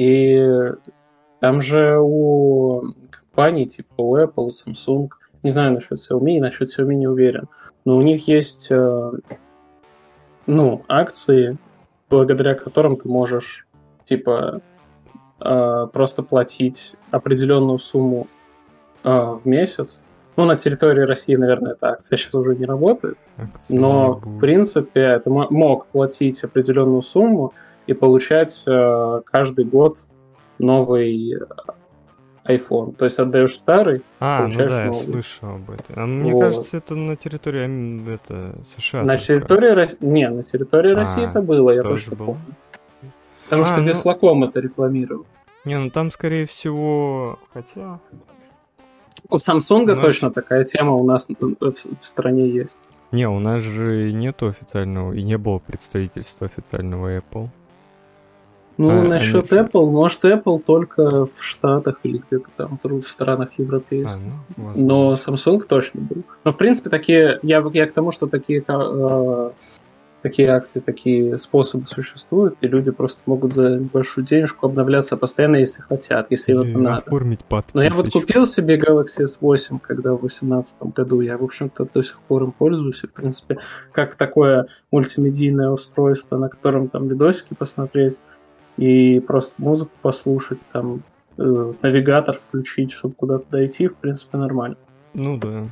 И там же у компаний типа у Apple, у Samsung, не знаю насчет Xiaomi, насчет Xiaomi не уверен, но у них есть э, ну, акции, благодаря которым ты можешь типа э, просто платить определенную сумму э, в месяц. Ну, на территории России, наверное, эта акция сейчас уже не работает. Акции но, в принципе, ты мог платить определенную сумму и получать э, каждый год новый iPhone. То есть отдаешь старый, а, ну да, новый. я слышал об этом. А мне вот. кажется, это на территории это, США. На территории России. Не, на территории а, России это было, я тоже было? помню. Потому а, что ну... Веслаком это рекламировал. Не, ну там, скорее всего, хотя... У Samsung Но... точно такая тема у нас в, в стране есть. Не, у нас же нету официального, и не было представительства официального Apple. Ну, а, насчет они... Apple, может, Apple только в Штатах или где-то там в странах европейских. А, ну, Но Samsung точно был. Но, в принципе, такие... Я, я к тому, что такие, э, такие акции, такие способы существуют, и люди просто могут за небольшую денежку обновляться постоянно, если хотят, если это надо. Оформить Но я вот купил себе Galaxy S8, когда в 2018 году. Я, в общем-то, до сих пор им пользуюсь. И, в принципе, как такое мультимедийное устройство, на котором там видосики посмотреть, и просто музыку послушать, там, э, навигатор включить, чтобы куда-то дойти, в принципе, нормально. Ну да.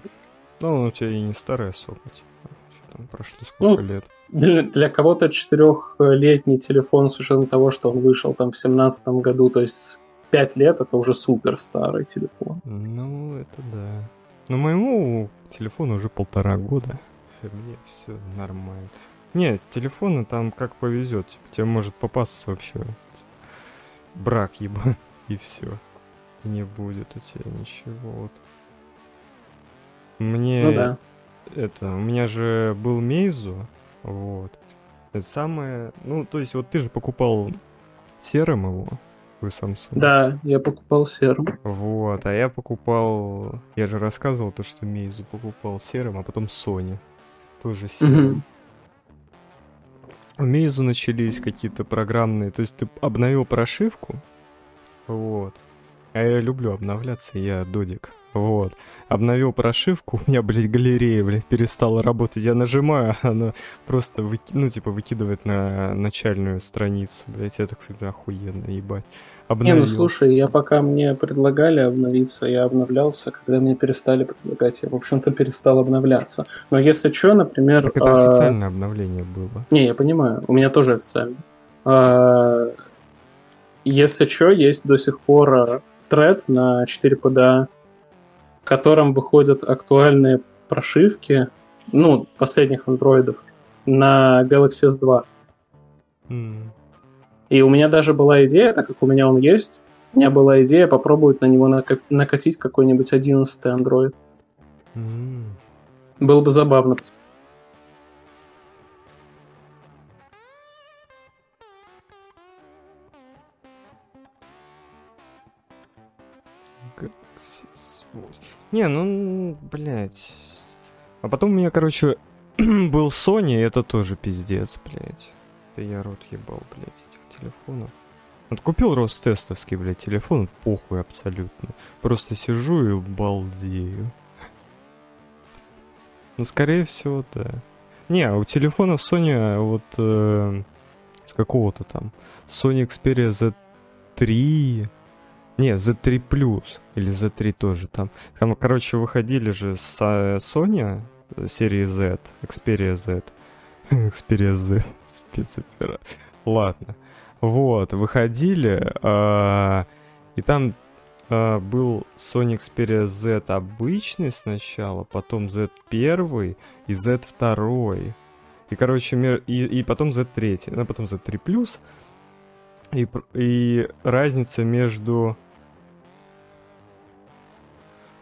Ну, у тебя и не старый особо, типа. Что там прошло сколько ну, лет? Для, для кого-то четырехлетний телефон с учетом того, что он вышел там в семнадцатом году, то есть пять лет, это уже супер старый телефон. Ну, это да. Но моему телефону уже полтора года. Мне все нормально. Не, телефоны там как повезет. Типа, тебе может попасться вообще типа, брак еба, и все. Не будет у тебя ничего. Вот. Мне ну, да. это, у меня же был Мейзу, вот. Это самое, ну, то есть вот ты же покупал серым его, вы Samsung. Да, я покупал серым. Вот, а я покупал, я же рассказывал то, что Мейзу покупал серым, а потом Sony тоже серым. Угу. У Мейзу начались какие-то программные, то есть ты обновил прошивку, вот. А я люблю обновляться, я додик. Вот. Обновил прошивку, у меня, блядь, галерея, блядь, перестала работать. Я нажимаю, она просто, выки... ну, типа, выкидывает на начальную страницу, блядь. Я такой, да, охуенно, ебать. Обновил. Не, ну слушай, я пока мне предлагали обновиться, я обновлялся, когда мне перестали предлагать, я, в общем-то, перестал обновляться. Но если что, например... Так это а... официальное обновление было. Не, я понимаю, у меня тоже официально. А... Если что, есть до сих пор а, тред на 4PDA, в котором выходят актуальные прошивки, ну, последних андроидов, на Galaxy S2. Mm. И у меня даже была идея, так как у меня он есть, у меня была идея попробовать на него накатить какой-нибудь 11 Android. Mm. Было бы забавно. Не, ну, блядь. А потом у меня, короче, был Sony, и это тоже пиздец, блядь. Да я рот ебал, блядь, этих телефонов. Вот купил Ростестовский, блядь, телефон, похуй абсолютно. Просто сижу и балдею. Ну, скорее всего, да. Не, а у телефона Sony вот э, с какого-то там Sony Xperia Z3 не, Z3 Plus или Z3 тоже там. Там, короче, выходили же с э, Sony э, серии Z, Xperia Z. Xperia Z, спецопера. Ладно. Вот, выходили, э, и там э, был Sony Xperia Z обычный сначала, потом Z1 и Z2. И, короче, и, и потом Z3, ну, потом Z3 Plus. И, и разница между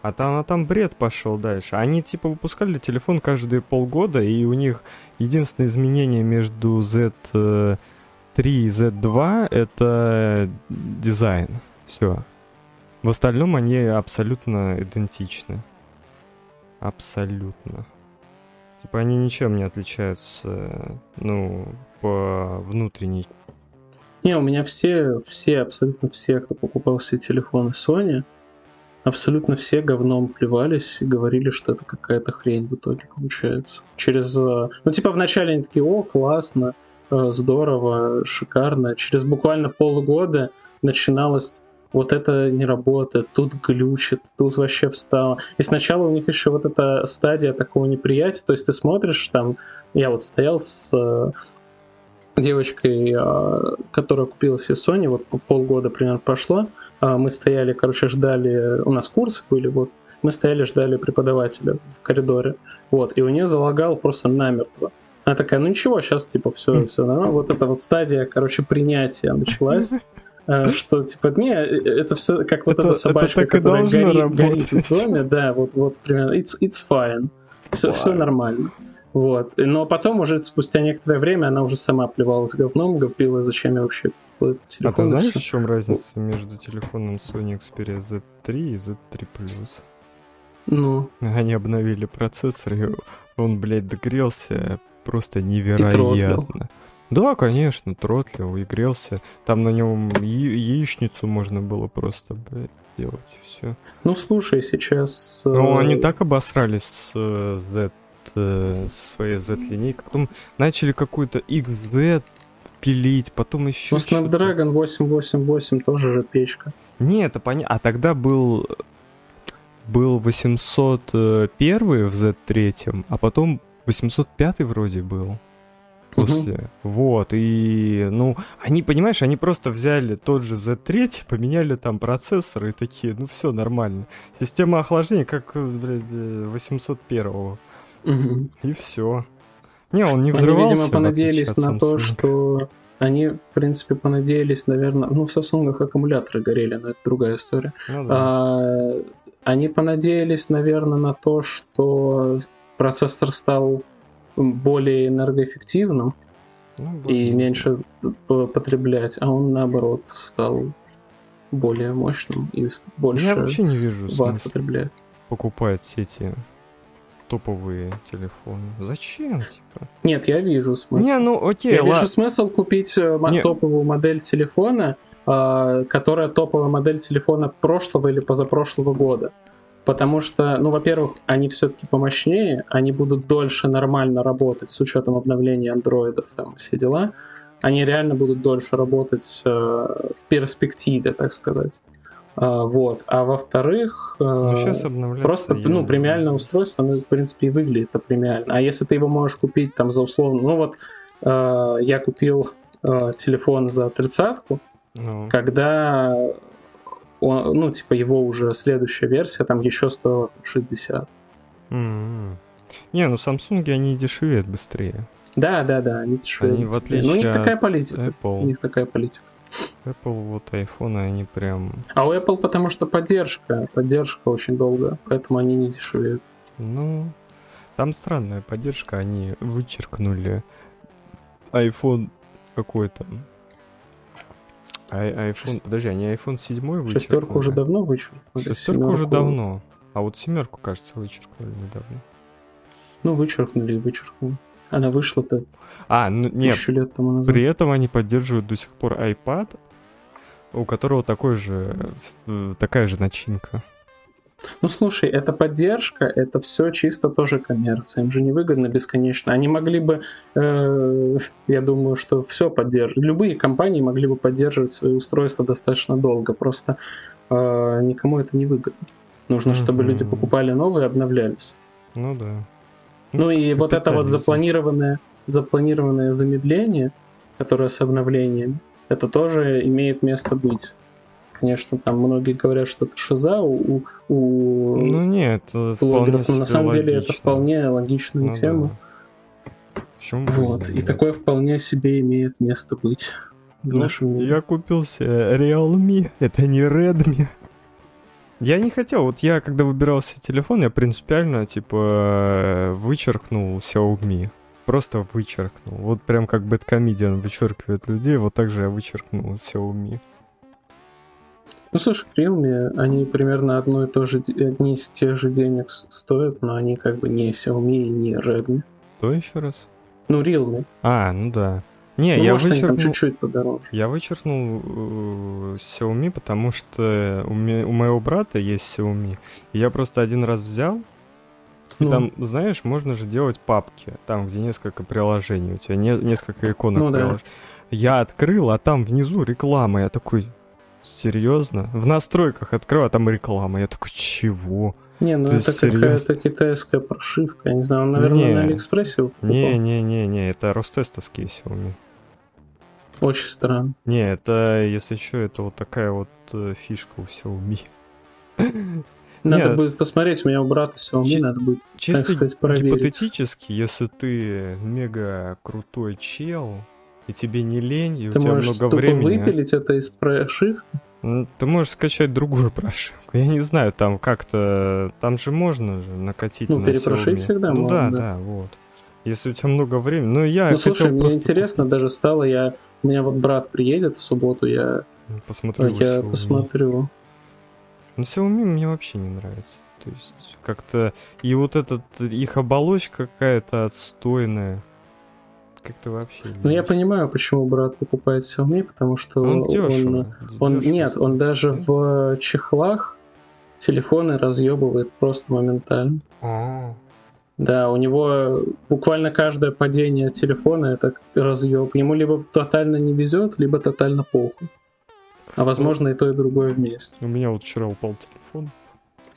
а там, а там бред пошел дальше. Они типа выпускали телефон каждые полгода, и у них единственное изменение между Z3 и Z2 это дизайн. Все. В остальном они абсолютно идентичны. Абсолютно. Типа они ничем не отличаются, ну, по внутренней Не, у меня все, все, абсолютно все, кто покупал себе телефоны Sony, абсолютно все говном плевались и говорили, что это какая-то хрень в итоге получается. Через, э, ну типа вначале они такие, о, классно, э, здорово, шикарно. Через буквально полгода начиналось вот это не работает, тут глючит, тут вообще встало. И сначала у них еще вот эта стадия такого неприятия, то есть ты смотришь там, я вот стоял с э, девочкой, а, которая купила себе Sony, вот полгода примерно прошло, а, мы стояли, короче, ждали, у нас курсы были, вот, мы стояли, ждали преподавателя в коридоре, вот, и у нее залагал просто намертво. Она такая, ну ничего, сейчас типа все, все нормально. Вот эта вот стадия, короче, принятия началась. А, что типа не, это все как вот Это- эта собачка, это которая горит, горит в доме, да, вот, вот примерно, it's, it's fine, все, все нормально. Вот. Но потом уже спустя некоторое время она уже сама плевалась говном, говорила, зачем я вообще этот А ты телефон. знаешь, в чем разница между телефоном Sony Xperia Z3 и Z3 Plus? Ну, Они обновили процессор, и он, блядь, догрелся просто невероятно. Да, конечно, тротлил и грелся. Там на нем яичницу можно было просто, блядь, делать, и все. ну слушай, сейчас... Ну, э, они так обосрались с э, Z, э, со своей Z-линейкой. Потом начали какую-то XZ пилить, потом еще Ну, Snapdragon 888 тоже же печка. Не, это понятно. А тогда был был 801 в Z3, а потом 805 вроде был. После. Вот, и, ну, они, понимаешь, они просто взяли тот же Z3, поменяли там процессор и такие, ну, все нормально. Система охлаждения, как, блядь, э, 801 И все. Не, он не Они, взрывался. видимо, в понадеялись на то, что... Они, в принципе, понадеялись, наверное... Ну, в Samsung аккумуляторы горели, но это другая история. Ну да. А, Они понадеялись, наверное, на то, что процессор стал более энергоэффективным Ну, и меньше потреблять, а он, наоборот, стал более мощным и больше Я вообще не вижу ватт потребляет. покупать все эти топовые телефоны. Зачем, типа? Нет, я вижу смысл. Не, ну окей, Я ладно. вижу смысл купить э, Не. топовую модель телефона, а, которая топовая модель телефона прошлого или позапрошлого года. Потому что, ну, во-первых, они все-таки помощнее, они будут дольше нормально работать с учетом обновления андроидов, там все дела. Они реально будут дольше работать э, в перспективе, так сказать. А, вот. А во-вторых, э, Ну. Просто, я ну, премиальное устройство, оно, в принципе, и выглядит премиально. А если ты его можешь купить там за условно... Ну вот, э, я купил э, телефон за тридцатку, Ну, когда, он, ну, типа, его уже следующая версия там еще стоила там, 60. м-м. Не, ну Samsung они дешевеют быстрее. Да, да, да, они дешевле. Они в отличие Ну, у них такая политика. У Apple, них такая политика. Apple вот айфоны, они прям, А у Apple потому что поддержка. Поддержка очень долго, поэтому они не дешевеют. ну, там странная поддержка, они вычеркнули iPhone какой там. Ай- iPhone, Шест- подожди, они iPhone 7 вычеркнули? Шестерку уже давно вышел. Шестерку уже давно. А вот семерку, кажется, вычеркнули недавно. Ну, вычеркнули и вычеркнули. Она вышла-то А, ну нет, тысячу лет тому назад. при этом они поддерживают до сих пор iPad, у которого такой же, э, такая же начинка. Ну слушай, это поддержка, это все чисто тоже коммерция. Им же невыгодно бесконечно. Они могли бы, э, я думаю, что все поддерживать. Любые компании могли бы поддерживать свои устройства достаточно долго. Просто э, никому это не выгодно. Нужно, чтобы люди покупали новые и обновлялись. Ну да. Ну и вот это вот запланированное, запланированное замедление, которое с обновлением, это тоже имеет место быть. Конечно, там многие говорят, что это шиза у, у Ну нет, блогеров, но на самом деле это логично. вполне логичная Ну тема. да. Почему Вот, и нет? такое вполне себе имеет место быть в Ну, нашем мире. Я купил себе Realme, это не Redmi. Я не хотел, вот я когда выбирал себе телефон, я принципиально, типа, вычеркнул Xiaomi. Просто вычеркнул. Вот прям как Бэткомедиан вычеркивает людей, вот так же я вычеркнул Xiaomi. Ну, слушай, Realme, они примерно одно и то же, одни из тех же денег стоят, но они как бы не Xiaomi и не Redmi. Что еще раз? Ну, Realme. А, ну да. Не, Ну, я может, вычеркнул, чуть-чуть подороже. я вычеркнул э, Xiaomi, потому что у, ме- у моего брата есть Xiaomi. И я просто один раз взял, и Ну, там, знаешь, можно же делать папки, там, где несколько приложений, у тебя не- несколько иконок Ну да. приложений. Я открыл, а там внизу реклама. Я такой, серьезно? В настройках открыл, а там реклама. Я такой, чего? Не, ну Ты это какая-то китайская прошивка. Я не знаю, он, наверное, Не. на Алиэкспрессе. Не-не-не-не, это Ростестовские Xiaomi. Очень странно. Не, это, если что, это вот такая вот э, фишка у Xiaomi. Надо Нет. будет посмотреть, у меня у брата Xiaomi, Чи- надо будет Чисто сказать, проверить. гипотетически, если ты мега крутой чел, и тебе не лень, и Ты у тебя можешь много времени, выпилить это из прошивки. ты можешь скачать другую прошивку. Я не знаю, там как-то... Там же можно же накатить Ну, на перепрошить Xiaomi. всегда ну, можно, да, да. да, вот. Если у тебя много времени. Ну, я ну, слушай, мне просто интересно купить. даже стало, я... У меня вот брат приедет в субботу, я, Посмотрю я Xiaomi. посмотрю. Ну, Xiaomi мне вообще не нравится. То есть, как-то... И вот этот... Их оболочка какая-то отстойная. Как-то вообще... Ну, я понимаю, почему брат покупает Xiaomi, потому что Он он... дешево. он- дешево нет, он даже в чехлах телефоны разъебывает просто моментально. А, Да, у него буквально каждое падение телефона это разъеб. Ему либо тотально не везет, либо тотально похуй. А возможно и то, и другое вместе. У меня вот вчера упал телефон.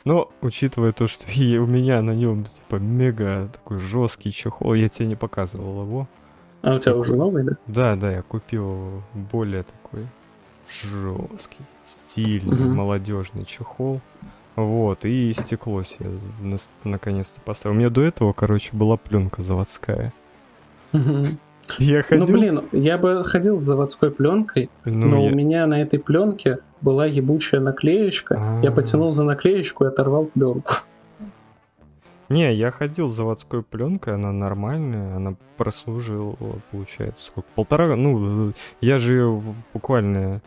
Но, учитывая то, что и у меня на нем, типа, мега такой жесткий чехол, я тебе не показывал его. А у тебя Такой. уже новый, да? Да, да, я купил более такой жесткий, стильный, Мгм. молодежный чехол. Вот, и стекло себе нас- наконец-то поставил. У меня до этого, короче, была пленка заводская. Я ходил... Ну блин, я бы ходил с заводской пленкой, ну, но я- у меня на этой пленке была ебучая наклеечка. Я А. потянул за наклеечку и оторвал пленку. Не, я ходил с заводской пленкой, она нормальная, она прослужила, получается, сколько? Полтора, ну, я же ее буквально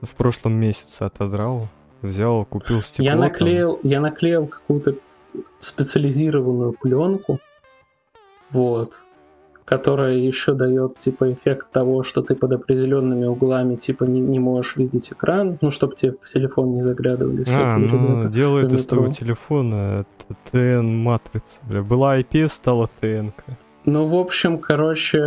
в прошлом месяце отодрал, взял, купил стекло. Я там. наклеил, я наклеил какую-то специализированную пленку, вот, которая еще дает типа эффект того, что ты под определенными углами типа не, не можешь видеть экран, ну чтобы тебе в телефон не заглядывали А, всякие ну, ребята. делает из твоего метро. телефона ТН матрица, бля. Была IPS, стала ТН. Ну, в общем, короче,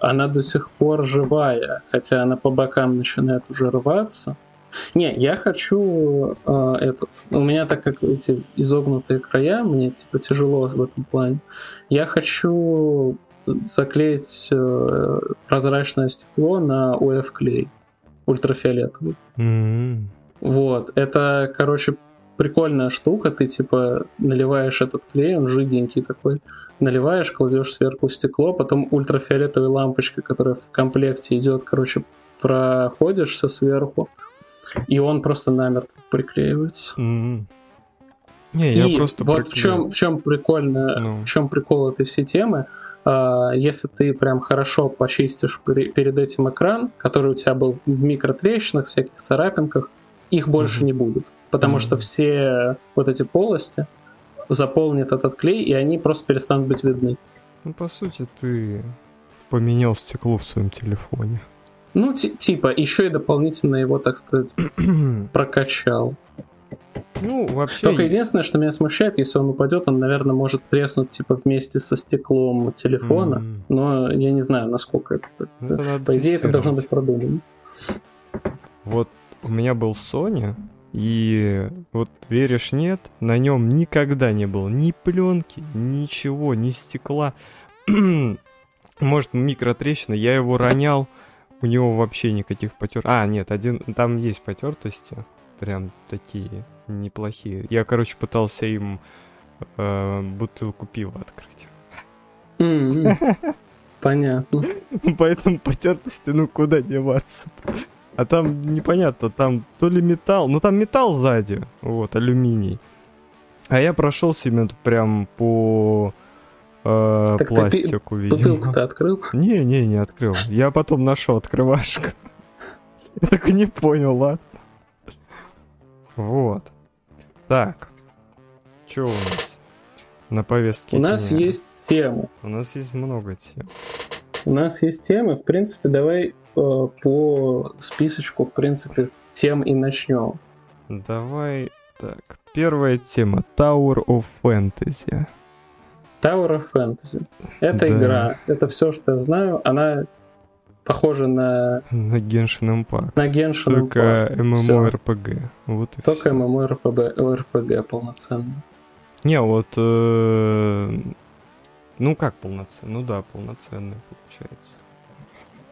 она до сих пор живая, хотя она по бокам начинает уже рваться. Не, я хочу э, этот. У меня так как эти изогнутые края, мне типа тяжело в этом плане. Я хочу заклеить э, прозрачное стекло на УФ клей ультрафиолетовый. М. Вот, это, короче, прикольная штука. Ты типа наливаешь этот клей, он жиденький такой, наливаешь, кладешь сверху стекло, потом ультрафиолетовой лампочкой, которая в комплекте идет, короче, проходишься сверху, и он просто намертво приклеивается. М. Не, и я просто вот в приклеил. чем, в чем прикольно, Ну. в чем прикол этой всей темы. А, Если ты прям хорошо почистишь пре- перед этим экран, который у тебя был в микротрещинах, всяких царапинках, их больше Мгм. не будет. Потому что Мгм. все вот эти полости заполнит этот клей, и они просто перестанут быть видны. Ну, по сути, ты поменял стекло в своем телефоне. Ну, ти- типа, еще и дополнительно его, так сказать, прокачал. Ну, вообще... Только единственное, что меня смущает, если он упадет, он, наверное, может треснуть типа вместе со стеклом телефона. М. Но я не знаю, насколько это. так- Ну, это По идее, это должно быть продумано. Вот у меня был Sony, и вот веришь нет, на нем никогда не было ни пленки, ничего, ни стекла. Может, микротрещина, я его ронял, у него вообще никаких потер. А, нет, один, там есть потертости, прям такие неплохие. Я, короче, пытался им э, бутылку пива открыть. М-м. Понятно. Поэтому потертости, ну куда деваться А там непонятно, там то ли металл, ну там металл сзади, вот, алюминий. А я прошелся именно прям по э, Так ты пи- пластику, видимо. Бутылку-то открыл? Не, не, не открыл. Я потом нашел открывашку. Я так и не понял, ладно. Вот. Так. Что у нас на повестке? У нас дня? есть тема. У нас есть много тем. У нас есть темы, в принципе, давай э, по списочку, в принципе, тем и начнем. Давай так. Первая тема Tower of Fantasy. Tower of Fantasy. Это Да. игра. Это все, что я знаю. Она похожа на, На Genshin Impact. на Genshin Только Impact. MMORPG. Вот и Только всё. MMORPG RPG полноценный. Не, вот... э, Ну как полноценный? Ну да, полноценный получается.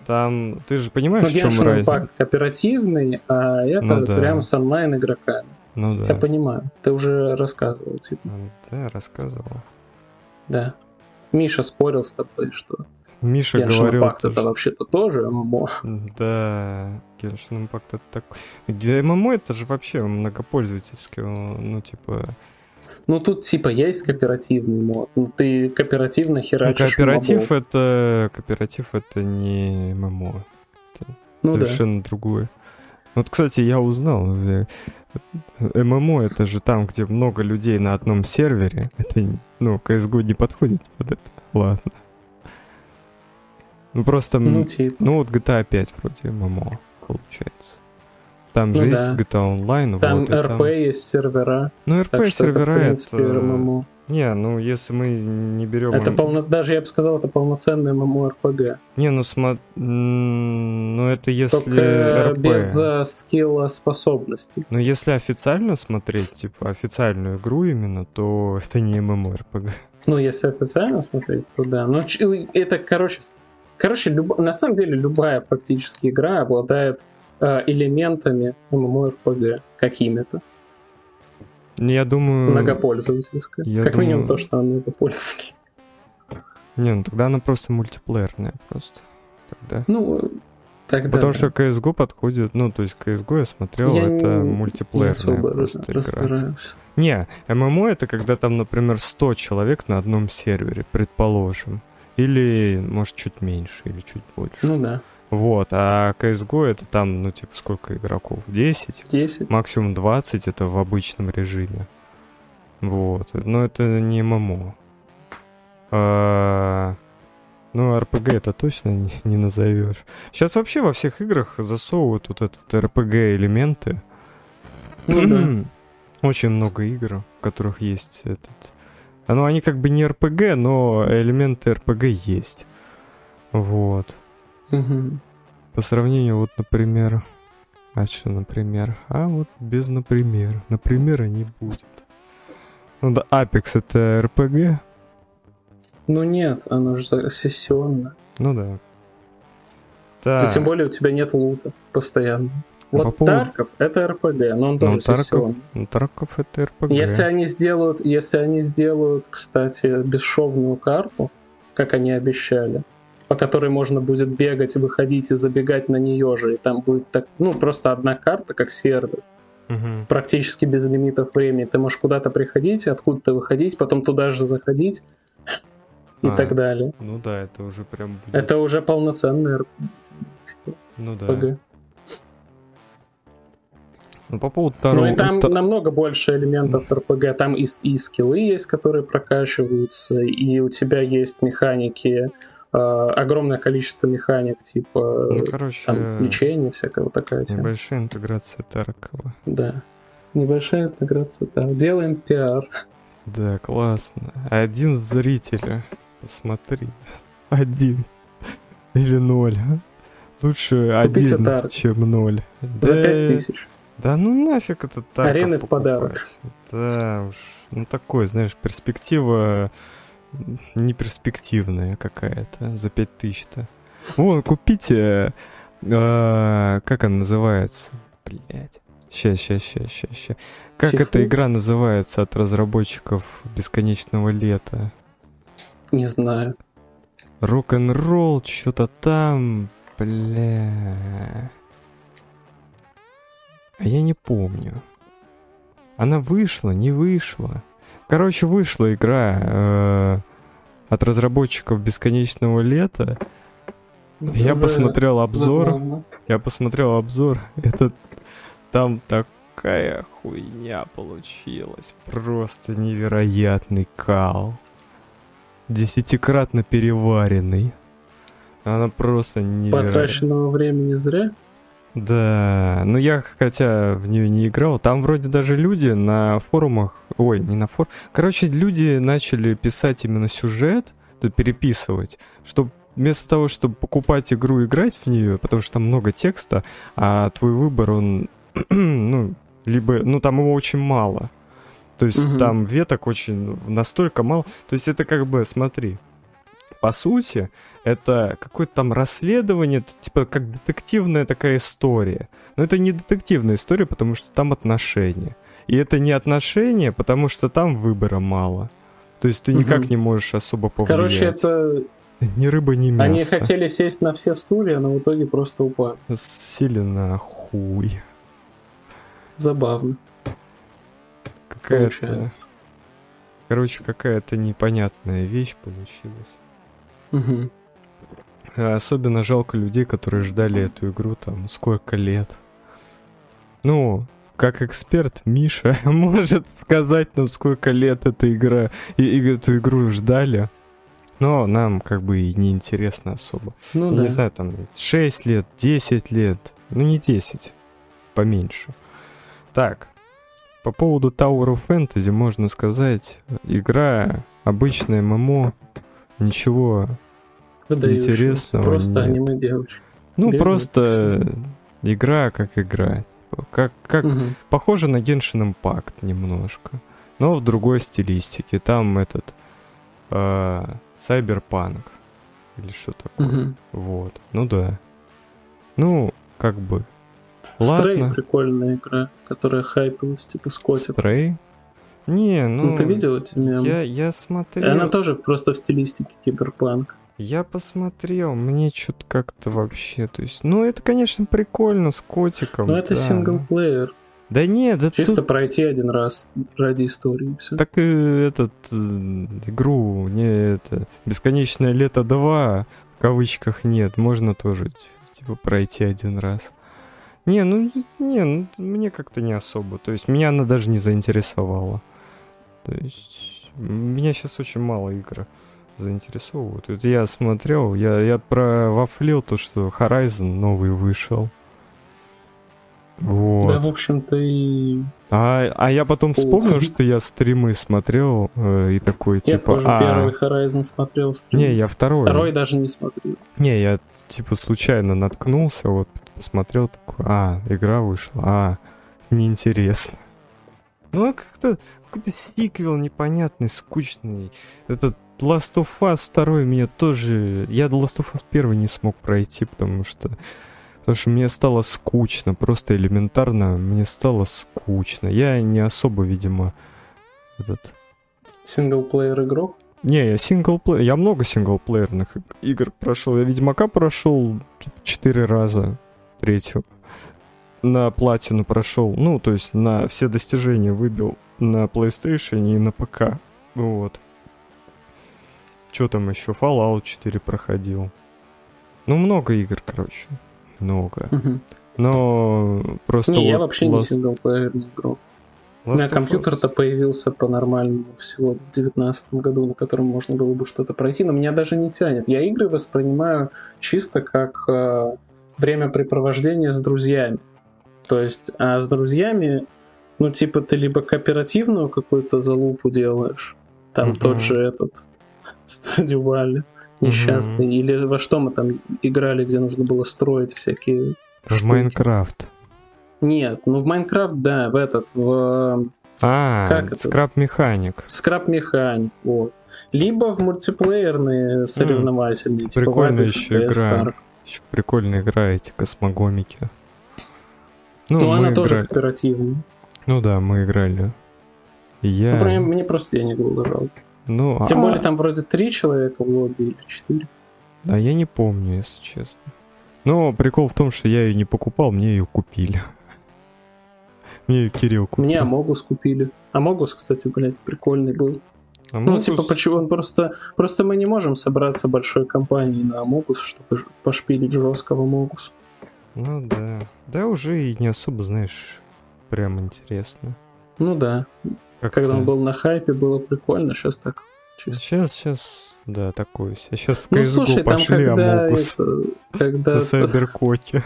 Там, ты же понимаешь, Но в чем Genshin разница? Impact кооперативный, а это Ну да. прям с онлайн игроками. Ну Я да. понимаю. Ты уже рассказывал, типа. Ну, Да, рассказывал. Да. Миша спорил с тобой, что Миша Genshin говорил, Impact то, это вообще-то тоже ММО. Да, Genshin Impact это такой... Где ММО это же вообще многопользовательский, ну типа... Ну тут типа есть кооперативный мод. Ну ты кооперативно Ну, херачишь кооператив мобов. это... Кооператив это не ММО. Ну да. совершенно другое. Вот, кстати, я узнал. ММО это же там, где много людей на одном сервере. Это, ну, CSGO не подходит под это. Ладно. Ну, просто... Ну типа. Ну, вот GTA 5 вроде ММО получается. Там же Ну есть да. GTA Online, Там вот, РП есть сервера. Ну, РП что это, в сервера принципе, это... ММО. Не, ну, если мы не берем... Это полно... Даже я бы сказал, это полноценный ММО-РПГ. Не, ну, смо... ну, это если Только РП. без э, скилла способностей. Но если официально смотреть, типа официальную игру именно, то это не MMORPG. Ну, если официально смотреть, то да. Ч- это, короче, короче, люб- на самом деле любая практически игра обладает э, элементами MMORPG какими-то. Я думаю... Многопользовательская. я как минимум думаю- то, что она многопользовательская. Не, ну тогда она просто мультиплеерная просто. Тогда. Ну, тогда Потому да. что CSGO подходит, ну, то есть CSGO я смотрел, Я это не- не мультиплеерная особо просто игра. Не, ММО это когда там, например, 100 человек на одном сервере, предположим. Или, может, чуть меньше, или чуть больше. Ну да, Вот, а CSGO это там, ну, типа, сколько игроков? 10? 10. Максимум 20 это в обычном режиме. Вот. Но это не ММО. А, Ну, РПГ это точно не, не назовешь. Сейчас вообще во всех играх засовывают вот этот РПГ элементы. Ну да. Очень много игр, в которых есть этот. Ну, они как бы не РПГ, но элементы РПГ есть. Вот. По сравнению, вот, например... А что, например? А вот без например. Например, не будет. Ну да, Apex это РПГ? Ну нет, оно же сессионно. Ну да. Да. Да тем более у тебя нет лута постоянно. А Вот по поводу- Тарков это РПГ, но он Ну, тоже Тарков, сессионный. ну, Тарков это РПГ. Если они сделают, если они сделают, кстати, бесшовную карту, как они обещали, по которой можно будет бегать, выходить и забегать на нее же, и там будет так, ну просто одна карта, как сервер, Мгм. практически без лимитов времени. Ты можешь куда-то приходить, откуда-то выходить, потом туда же заходить и А. так далее. Ну да, это уже прям будет. Это уже полноценный. Ну да. Ну по поводу Ну второго... и там та- намного больше элементов РПГ. Там и, и скиллы есть, которые прокачиваются, и у тебя есть механики, огромное количество механик, типа Ну, короче, там лечение, всякая вот такая тема. небольшая интеграция Таркова. Да. Небольшая интеграция, да. Делаем пиар. Да, классно. Один зритель. Посмотри. Один. Или ноль. а? Лучше Купите один, Тарк. чем ноль. За Да, 5000. Да ну нафиг этот Тарков Арены в подарок. Да уж. Ну такой, знаешь, перспектива не перспективная какая-то за 5000-то. Вон, купите... э, как она называется? Блять. Ща, ща, ща, ща, ща. Как Чифу? эта игра называется от разработчиков Бесконечного лета? Не знаю. Рок-н-ролл, что-то там. Бля. А я не помню. Она вышла, не вышла. Короче, вышла игра э, от разработчиков Бесконечного лета. Я Уже посмотрел обзор. забавно. Я посмотрел обзор. Это там такая хуйня получилась. Просто невероятный кал. Десятикратно переваренный. Она просто невероятная. Потраченного времени зря. Да, ну я хотя в нее не играл, там вроде даже люди на форумах, ой, не на форумах, короче, люди начали писать именно сюжет, то переписывать, чтобы вместо того, чтобы покупать игру и играть в нее, потому что там много текста, а твой выбор, он, ну, либо, ну там его очень мало, то есть Мгм. там веток очень настолько мало, то есть это как бы, смотри, по сути, это какое-то там расследование, типа как детективная такая история. Но это не детективная история, потому что там отношения. И это не отношения, потому что там выбора мало. То есть ты никак Мгм. не можешь особо повлиять. Короче, это Ни рыба, ни мясо. они хотели сесть на все стулья, но в итоге просто упали. Сели на хуй. Забавно Какая-то... получается. Короче, какая-то непонятная вещь получилась. Мгм. А Особенно жалко людей, которые ждали эту игру там сколько лет. Ну, как эксперт, Миша может сказать нам, сколько лет эта игра и, и эту игру ждали. Но нам как бы и не интересно особо. Ну Я да. Не знаю, там 6 лет, 10 лет. Ну не 10, поменьше. Так, по поводу Tower of Fantasy можно сказать, игра обычная ММО, ничего Выдающаяся. интересного Просто нет. аниме девочки. Ну, Бегают, просто игра как игра. Типа, Как, как Мгм. похоже на Genshin Impact немножко. Но в другой стилистике. Там этот э, Cyberpunk. Или что такое. Мгм. Вот. Ну да. Ну, как бы. Стрей Ладно. прикольная игра, которая хайпилась, типа с котиком. Стрей? Не, ну... Ну, ты видел эти мемы? Я, я И смотрел. Она тоже просто в стилистике киберпанк. Я посмотрел, мне что-то как-то вообще, то есть, ну это, конечно, прикольно с котиком. Ну, это да. синглплеер. Да нет, да Чисто тут пройти один раз ради истории. Все. Так и этот э, игру не это бесконечное лето 2 в кавычках нет, можно тоже типа пройти один раз. Не, ну не, ну, мне как-то не особо. То есть меня она даже не заинтересовала. То есть меня сейчас очень мало игр заинтересовывают. Вот я смотрел, я, я провафлил то, что Horizon новый вышел. Вот. Да, в общем-то, и А, а я потом вспомнил, что я стримы смотрел э, и такой, я типа, тоже а, первый Horizon смотрел. стрим. не, я второй. Второй даже не смотрел. Не, я типа случайно наткнулся, вот посмотрел такой, а, игра вышла, а, неинтересно. Ну, а как-то какой-то сиквел непонятный, скучный. Этот Last of Us 2 меня тоже... Я Last of Us 1 не смог пройти, потому что... Потому что мне стало скучно, просто элементарно мне стало скучно. Я не особо, видимо, этот... Синглплеер игрок. Не, я синглплеер, я много синглплеерных иг- игр прошел. Я Ведьмака прошел четыре раза, третью. На платину прошел, ну, то есть на все достижения выбил на PlayStation и на ПК. Вот. Что там еще? Fallout 4 проходил. Ну, много игр, короче. Много. Но просто Не, я вот вообще не Last- синглплеерный игрок. У Last меня of Us- компьютер-то появился по-нормальному всего в девятнадцатом году, на котором можно было бы что-то пройти, но меня даже не тянет. Я игры воспринимаю чисто как э, времяпрепровождение с друзьями. То есть, а с друзьями, ну, типа, ты либо кооперативную какую-то залупу делаешь, там Мгм. тот же этот Stardew Valley несчастный, или во что мы там играли, где нужно было строить всякие В штуки. Майнкрафт. Нет, ну в Майнкрафт, да, в этот, в А, Как это? скраб механик. скраб механик, вот. Либо в мультиплеерные соревновательные, типа прикольная еще игра. Star. Еще прикольная игра эти космогомики. Ну, Ну, мы она тоже играли- кооперативная. Ну да, мы играли. Я... Ну, мне просто денег было жалко. Ну, Тем а- более там вроде три человека в лобби или четыре. Да, я не помню, если честно. Но прикол в том, что я ее не покупал, мне ее купили. Мне ее Кирилл купил. Мне Амогус купили. Амогус, кстати, блядь, прикольный был. Ну, Амогус- типа, почему он просто... Просто мы не можем собраться большой компанией на Амогус, чтобы пошпилить жестко в Амогус. Ну да. Да уже и не особо, знаешь, прям интересно. Ну да. Как-то- Когда он был на хайпе, было прикольно, сейчас так чисто. Сейчас, сейчас, да, такое. Сейчас в Ну, CSGO слушай, там пошли когда, Амокус это, когда на Сайберкоке.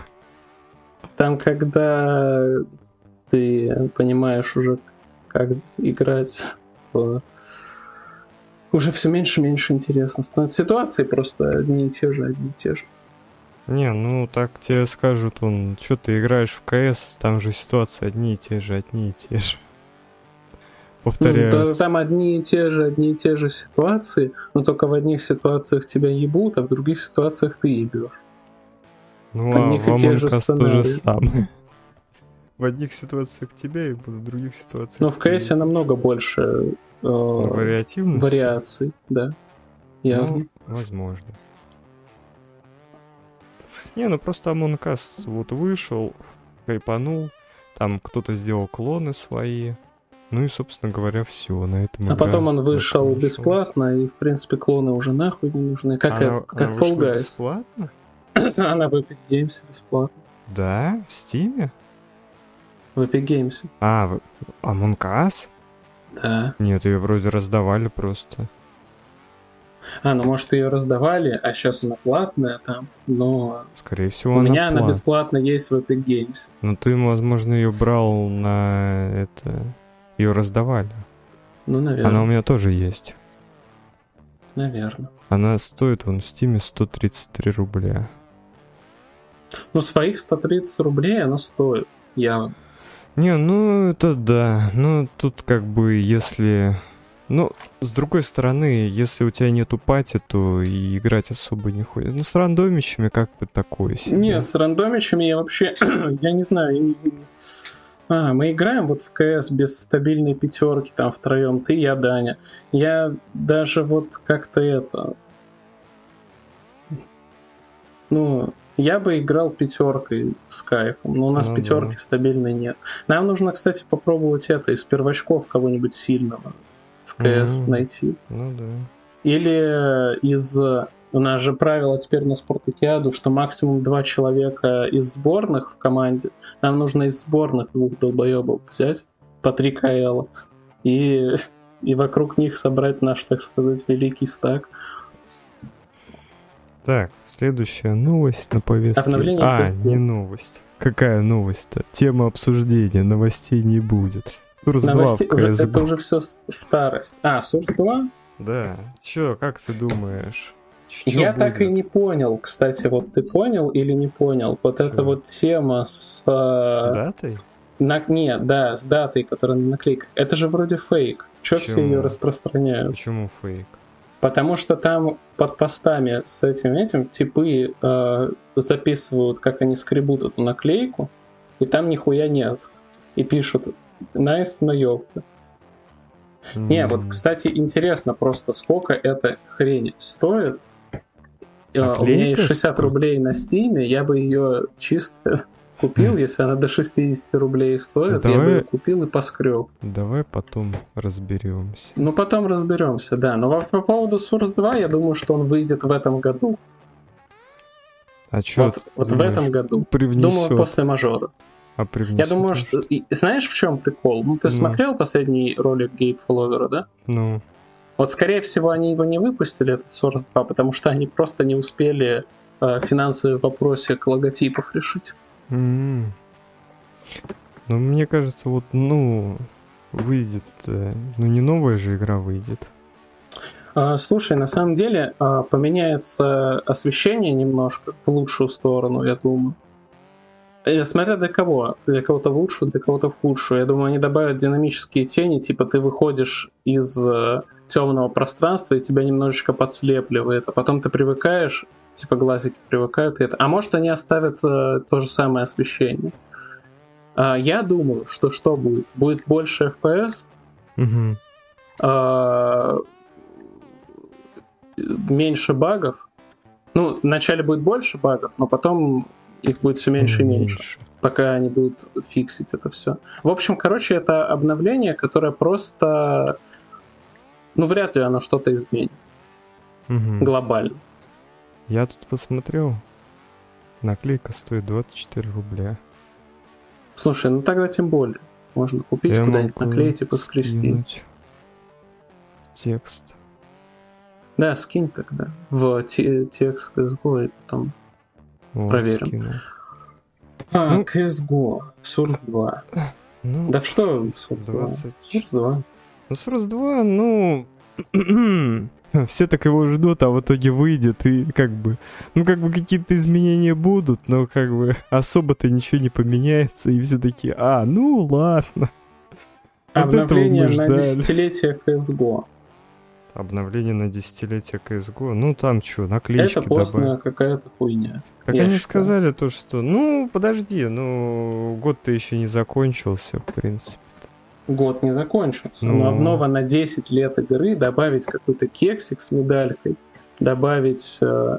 там когда ты понимаешь уже, как играть, то уже все меньше и меньше интересно становится. Ситуации просто одни и те же, одни и те же. Не, ну так тебе скажут, он, что ты играешь в КС, там же ситуации одни и те же, одни и те же. Ну, Повторяются. то там одни и те же, одни и те же ситуации, но только в одних ситуациях тебя ебут, а в других ситуациях ты ебешь. Ну, в а одних в и Among же Us то же сценарии. самое. В одних ситуациях тебя и в других ситуациях Но в КС намного больше э, Вариативность? вариаций, да. Явно. Ну, возможно. Не, ну просто Among Us вот вышел, хайпанул, там кто-то сделал клоны свои. Ну и, собственно говоря, все на этом. А потом он вышел бесплатно, и в принципе клоны уже нахуй не нужны. Как, Она- как она Fall Guys. бесплатно? Она в Epic Games бесплатно. Да, в Стиме? В Epic Games. А, в- Among Us? Да. Нет, ее вроде раздавали просто. А, ну может ее раздавали, а сейчас она платная там, но Скорее всего, у она меня она плат- бесплатно есть в Epic Games. Ну ты, возможно, ее брал на это... Ее раздавали. Ну, наверное. Она у меня тоже есть. Наверное. Она стоит вон в Стиме 133 рубля. Ну, своих 130 рублей она стоит. Я Не, ну это да. Ну тут как бы если... Ну, с другой стороны, если у тебя нету пати, то и играть особо не хочется. Ну, с рандомищами как бы такое себе. Нет, с рандомичами я вообще, я не знаю, я не- А, мы играем вот в КС без стабильной пятерки, там втроем, ты, я, Даня. Я даже вот как-то это... Ну, я бы играл пятеркой с кайфом, но у нас Ну да. пятерки стабильной нет. Нам нужно, кстати, попробовать это из первачков кого-нибудь сильного в КС Мгм. найти. Ну да. Или из... У нас же правило теперь на спартакиаду, что максимум два человека из сборных в команде. Нам нужно из сборных двух долбоебов взять по 3 КЛ и, и вокруг них собрать наш, так сказать, великий стак. Так, следующая новость на повестке. Обновление а, не новость. Какая новость-то? Тема обсуждения. Новостей не будет. Source 2 Новости... в уже- CSGO. это уже все старость. А, Source 2? Да. Чё, как ты думаешь? Я так и будет? не понял, кстати, вот ты понял или не понял? Вот эта Чё? вот тема с... э, Датой? На... Нет, да, с датой, которая на наклейках. Это же вроде фейк. Че все ее распространяют? Почему фейк? Потому что там под постами с этим этим типы э, записывают, как они скребут эту наклейку, и там нихуя нет. И пишут «Nice наебка». Не, вот, кстати, интересно просто, сколько эта хрень стоит. Э, У меня есть Наклейка 60 стоит? рублей на стиме, я бы ее чисто купил, если она до 60 рублей стоит, я бы Давай- ее купил и поскреб. Давай потом разберемся. Ну, потом разберемся, да. Но вот по поводу Source 2, я думаю, что он выйдет в этом году. А чё Вот, вот в этом году. Привнесёт? Думаю, после мажора. А Я думаю, что... и знаешь, в чем прикол? Ну, ты Ну. смотрел последний ролик Гейб Фолловера, да? Ну, Вот, скорее всего, они его не выпустили, этот Source 2, потому что они просто не успели э, финансовый вопросик логотипов решить. М. Ну, мне кажется, вот, ну, выйдет... э, Ну, не новая же игра выйдет. А, Слушай, на самом деле а, поменяется освещение немножко в лучшую сторону, я думаю. Э, Смотря для кого. Для кого-то в лучшую, для кого-то в худшую. Я думаю, они добавят динамические тени, типа ты выходишь из темного пространства и тебя немножечко подслепливает, а потом ты привыкаешь, типа глазики привыкают и это. А может они оставят э, то же самое освещение. А, Я думаю, что что будет? Будет больше FPS, Мгм. а, меньше багов. Ну, вначале будет больше багов, но потом их будет все меньше и меньше, пока они будут фиксить это все. В общем, короче, это обновление, которое просто... Ну, вряд ли оно что-то изменит Мгм. глобально. Я тут посмотрел. Наклейка стоит 24 рубля. Слушай, ну тогда тем более. Можно купить Я куда-нибудь, наклеить и поскрести. Текст. Да, скинь тогда в те- текст CSGO и потом Вот, Проверим. скину. А, Ну. CSGO, Source 2. Ну, Да что Source 2? 20. Source 2. Ну, Source 2, ну... Все так его ждут, а в итоге выйдет, и как бы... Ну, как бы какие-то изменения будут, но как бы особо-то ничего не поменяется, и все такие, а, ну ладно. Вот Обновление мы на десятилетие CSGO. Обновление на десятилетие CSGO, ну там что, наклеечки Это постная какая-то хуйня. Так я они считаю. сказали то, что, ну, подожди, ну, год-то еще не закончился, в принципе. Год не закончился, Ну. но обнова на 10 лет игры, добавить какой-то кексик с медалькой, добавить э,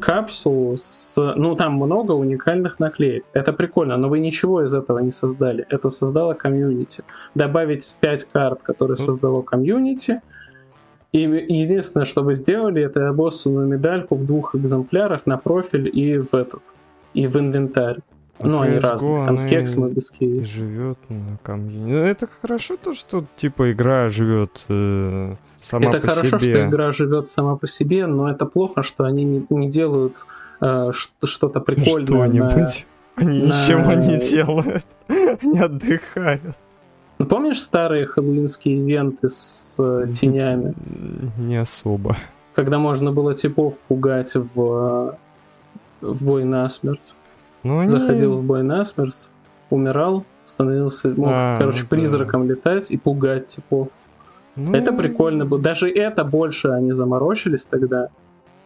капсулу с... Ну, там много уникальных наклеек. Это прикольно, но вы ничего из этого не создали. Это создало комьюнити. Добавить 5 карт, которые Ну. создало комьюнити, и единственное, что вы сделали, это обоссанную медальку в двух экземплярах на профиль и в этот, и в инвентарь. Ну, они разные, там с кексом и без кейса. живет на комьюнити. Ну, это хорошо то, что, типа, игра живет э, сама это по хорошо, себе. что игра живет сама по себе, но это плохо, что они не, не делают э, что-то прикольное. на- Что-нибудь. Они на- ничего не делают. Они отдыхают. Ну, помнишь старые хэллоуинские ивенты с э, тенями, Не особо. когда можно было типов пугать в, э, в бой насмерть? Ну, они... Заходил в бой насмерть, умирал, становился, мог, А, короче, ну да. призраком летать и пугать типов. Ну, Это прикольно было. Даже это больше они заморочились тогда,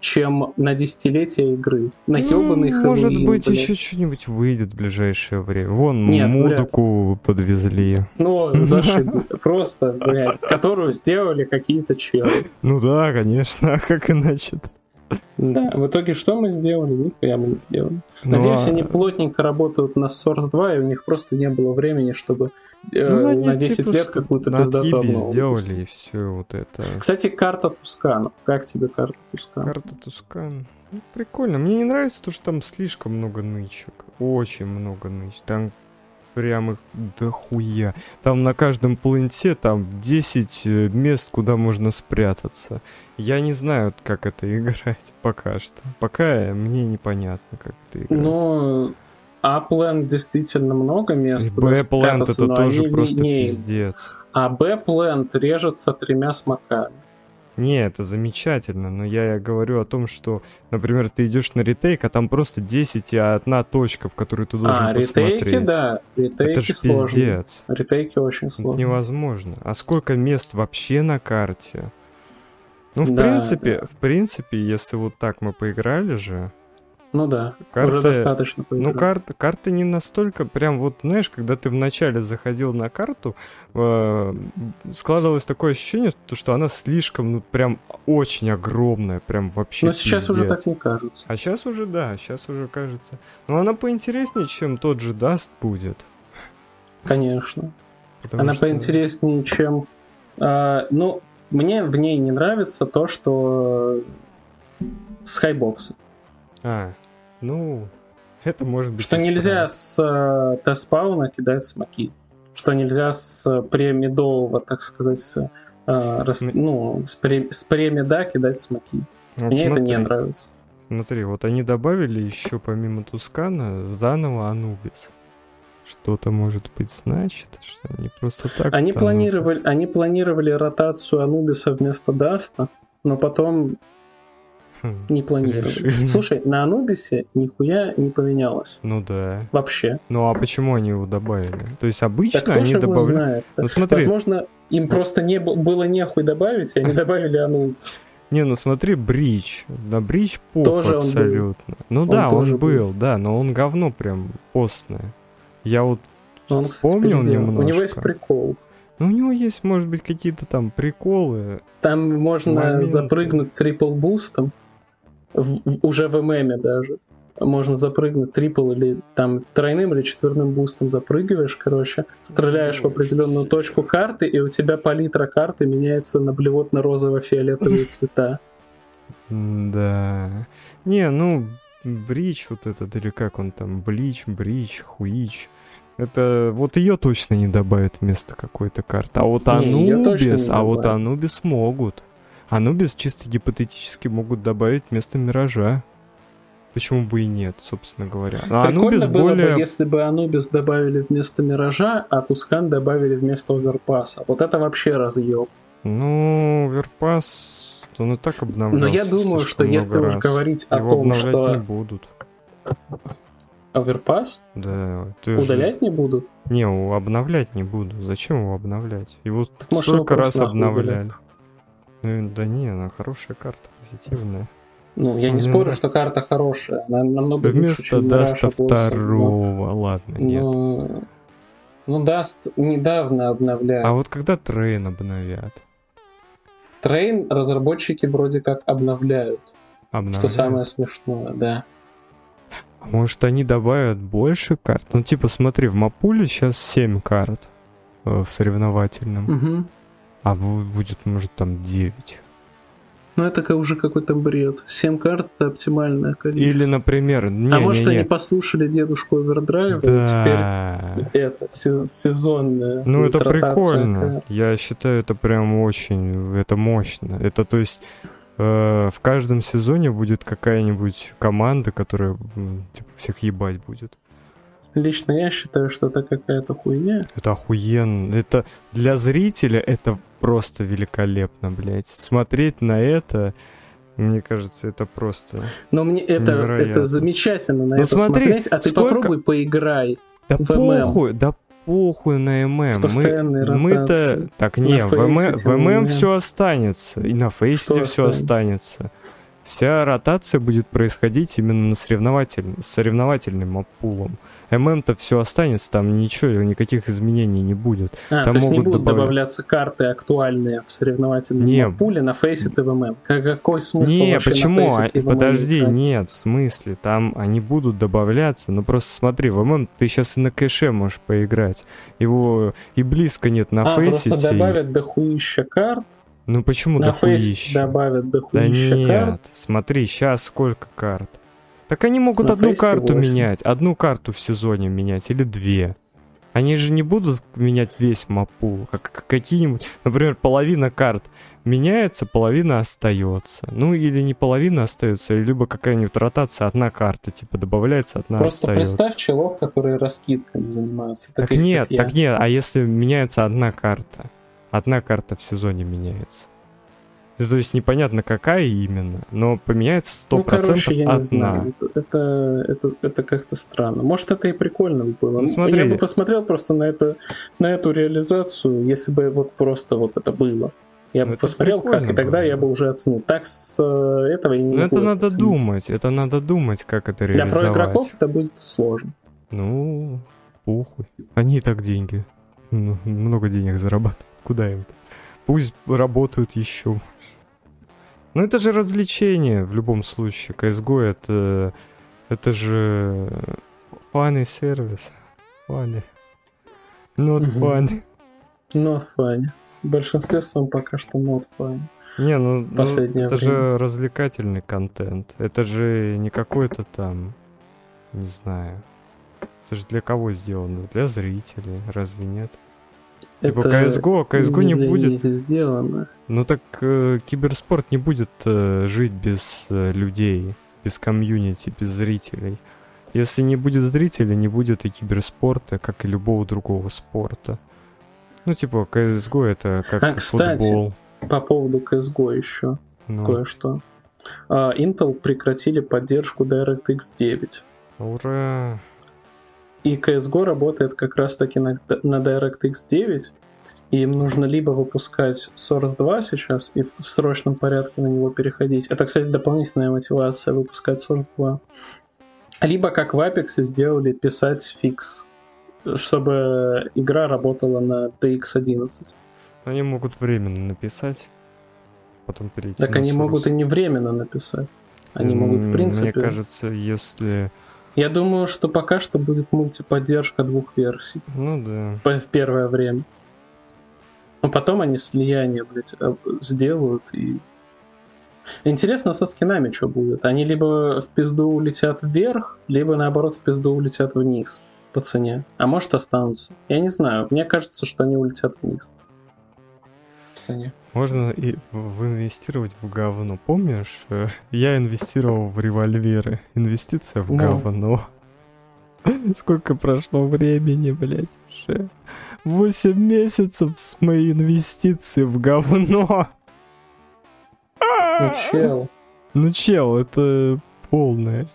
чем на десятилетие игры. На ну, ёбаный Может Хэллоуин, быть, блядь. еще что-нибудь выйдет в ближайшее время. Вон, Нет, музыку подвезли. Ну, зашибли. Просто, блядь, которую сделали какие-то челы. Ну да, конечно, а как иначе Да, в итоге что мы сделали? Нихуя мы не сделали. Ну, Надеюсь, а- они плотненько работают на Source 2, и у них просто не было времени, чтобы э, Ну, они, на 10 типа, лет какую-то обнову сделали, выпустить. и все вот это. Кстати, карта Тускана. Как тебе карта Тускана? Карта Тускан. Ну, прикольно. Мне не нравится то, что там слишком много нычек. Очень много нычек. Там прям их дохуя. Там на каждом планете там 10 э, мест, куда можно спрятаться. Я не знаю, как это играть пока что. Пока мне непонятно, как это играть. Ну, Апленд действительно много мест, куда Б-плент это но тоже просто не- пиздец. А Б-пленд режется тремя смоками. Не, это замечательно, но я говорю о том, что, например, ты идешь на ретейк, а там просто 10 и одна точка, в которую ты должен А, посмотреть. ретейки, да. Ретейки Это же сложно. пиздец. Ретейки очень Это сложно. невозможно. А сколько мест вообще на карте? Ну, в Да, принципе, да. в принципе, если вот так мы поиграли же, Ну да, Карты- уже достаточно ну, поиграть. карты, карты не настолько прям вот, знаешь, когда ты вначале заходил на карту, э, складывалось такое ощущение, то, что она слишком, ну, прям очень огромная, прям вообще Но сейчас уже пиздец. так не кажется. А сейчас уже, да, сейчас уже кажется. Но она поинтереснее, чем тот же Dust будет. Конечно. потому Она что- поинтереснее, чем... а, ну, мне в ней не нравится то, что э, с хайбокса. А, ну, это может быть... Что нельзя с э, T-спауна кидать смоки. Что нельзя с э, премидового, так сказать, с, э, рас- ну, с, пре- с премида кидать смоки. Вот Мне это не смотри, нравится. Смотри, вот они добавили еще помимо Тускана заново Анубис. Что-то может быть значит, что они просто так... Они планировали, Анубис- они планировали ротацию Анубиса вместо Даста, но потом не планировали. Слушай, на Анубисе нихуя не поменялось. Ну да. Вообще. Ну а почему они его добавили? То есть обычно кто они добавляют... Ну смотри, Возможно, им просто не было нехуй добавить, и они добавили Анубис. Не, ну смотри, Брич. На Брич похуй Тоже абсолютно. Ну Он да, он был, да, но он говно прям постное. Я вот Он, кстати, вспомнил переделал. немножко. У него есть прикол. Ну, у него есть, может быть, какие-то там приколы. Там можно Моменты. запрыгнуть трипл бустом, в- в- уже в ММе даже. Можно запрыгнуть трипл или там тройным или четверным бустом запрыгиваешь, короче, стреляешь в определенную точку карты, и у тебя палитра карты меняется на блевотно-розово-фиолетовые цвета. Да. Не, ну, Брич вот этот, или как он там, Блич, Брич, Хуич. Это вот ее точно не добавят вместо какой-то карты. А вот Анубис, а вот. Анубис могут. Анубис чисто гипотетически могут добавить вместо Миража. Почему бы и нет, собственно говоря. А Прикольно было более... бы, если бы Анубис добавили вместо Миража, а Тускан добавили вместо Оверпаса. Вот это вообще разъеб. Ну, Overpass, он и так обновлялся. Но я думаю, что если раз. уж говорить Его о том, что... не будут. Overpass? Да. Удалять же... не будут? Не, обновлять не буду. Зачем его обновлять? Его так, столько раз обновляли. Ну, да не, она хорошая карта, позитивная. Ну, я не спорю, нравится. что карта хорошая. Она намного Вместо лучше, чем Даста второго, но... ладно, нет. Ну, ну, Dust недавно обновляют. А вот когда Train обновят? Train разработчики вроде как обновляют. Обновляют? Что самое смешное, да. А может они добавят больше карт? Ну типа смотри, в маппуле сейчас 7 карт э, в соревновательном. Угу. А будет, может, там 9. Ну, это уже какой-то бред. 7 карт — это оптимальное количество. Или, например... Не, а может, не, не. они послушали дедушку Овердрайва, да. и теперь это, сезонное. Ну, это прикольно. Карт. Я считаю, это прям очень... Это мощно. Это, то есть... Э, в каждом сезоне будет какая-нибудь команда, которая типа всех ебать будет. Лично я считаю, что это какая-то хуйня. Это охуенно. Это для зрителя это просто великолепно, блядь. Смотреть на это, мне кажется, это просто. Но мне это, это замечательно на ну, это смотри, смотреть, а ты сколько... попробуй поиграй. Да в похуй, ММ. да похуй на ММ. Мы, мы-то... Так, не, в ММ, в ММ все останется. И на фейсе все останется. Вся ротация будет происходить именно на соревнователь... соревновательным пулом. ММ-то все останется, там ничего, никаких изменений не будет. А, там то есть не будут добавлять... добавляться карты актуальные в соревновательном не. пуле на фейсе, в ММ? Какой смысл Не, почему? На а, подожди, играть? нет, в смысле, там они будут добавляться, но просто смотри, в ММ ты сейчас и на кэше можешь поиграть. Его и близко нет на а, фейсе. просто добавят дохуища карт, ну почему на дохуища? добавят дохуища да нет, карт. смотри, сейчас сколько карт. Так они могут На одну карту 8. менять, одну карту в сезоне менять или две. Они же не будут менять весь мапу, как какие-нибудь, например, половина карт меняется, половина остается. Ну или не половина остается, либо какая-нибудь ротация, одна карта, типа добавляется, одна Просто остается. представь челов, которые раскидками занимаются. Так нет, так нет, а если меняется одна карта? Одна карта в сезоне меняется. То есть непонятно какая именно, но поменяется 100% ну, короче, я одна. Не знаю. Это, это, это как-то странно. Может, это и прикольно было. Ну, смотри. Я бы посмотрел просто на эту, на эту реализацию, если бы вот просто вот это было. Я ну, бы посмотрел, как, и тогда было. я бы уже оценил. Так с э, этого я не Ну, это надо оценить. думать, это надо думать, как это реализовать. Для про игроков это будет сложно. Ну, похуй. Они и так деньги. Ну, много денег зарабатывают. Куда им-то? Пусть работают еще. Ну это же развлечение в любом случае. CSGO это, это же funny сервис. Funny. Not угу. funny. Not funny. В большинстве своем пока что not funny. Не, ну, ну это время. же развлекательный контент. Это же не какой-то там, не знаю. Это же для кого сделано? Для зрителей, разве нет? Типа CSGO, CSGO не, не будет. сделано. Ну так э, киберспорт не будет э, жить без э, людей, без комьюнити, без зрителей. Если не будет зрителей, не будет и киберспорта, как и любого другого спорта. Ну, типа, CSGO это как а, кстати, футбол. по поводу CSGO еще ну. кое-что. Uh, Intel прекратили поддержку DirectX 9. Ура! И CSGO работает как раз-таки на, на DirectX 9, и им нужно либо выпускать Source 2 сейчас и в срочном порядке на него переходить. Это, кстати, дополнительная мотивация выпускать Source 2. Либо, как в Apex сделали, писать фикс, чтобы игра работала на TX11. Они могут временно написать, потом перейти Так они Source. могут и не временно написать. Они могут, в принципе... Мне кажется, если я думаю, что пока что будет мультиподдержка двух версий. Ну да. В, в первое время. Но потом они слияние, блядь, э, сделают и... Интересно, со скинами что будет? Они либо в пизду улетят вверх, либо наоборот в пизду улетят вниз по цене. А может останутся. Я не знаю. Мне кажется, что они улетят вниз. Цене. Можно и в- инвестировать в говно. Помнишь, э, я инвестировал в револьверы. Инвестиция в Ну. говно. Сколько прошло времени, блядь, уже. 8 месяцев с моей инвестиции в говно. Ну, чел. Ну, чел, это полная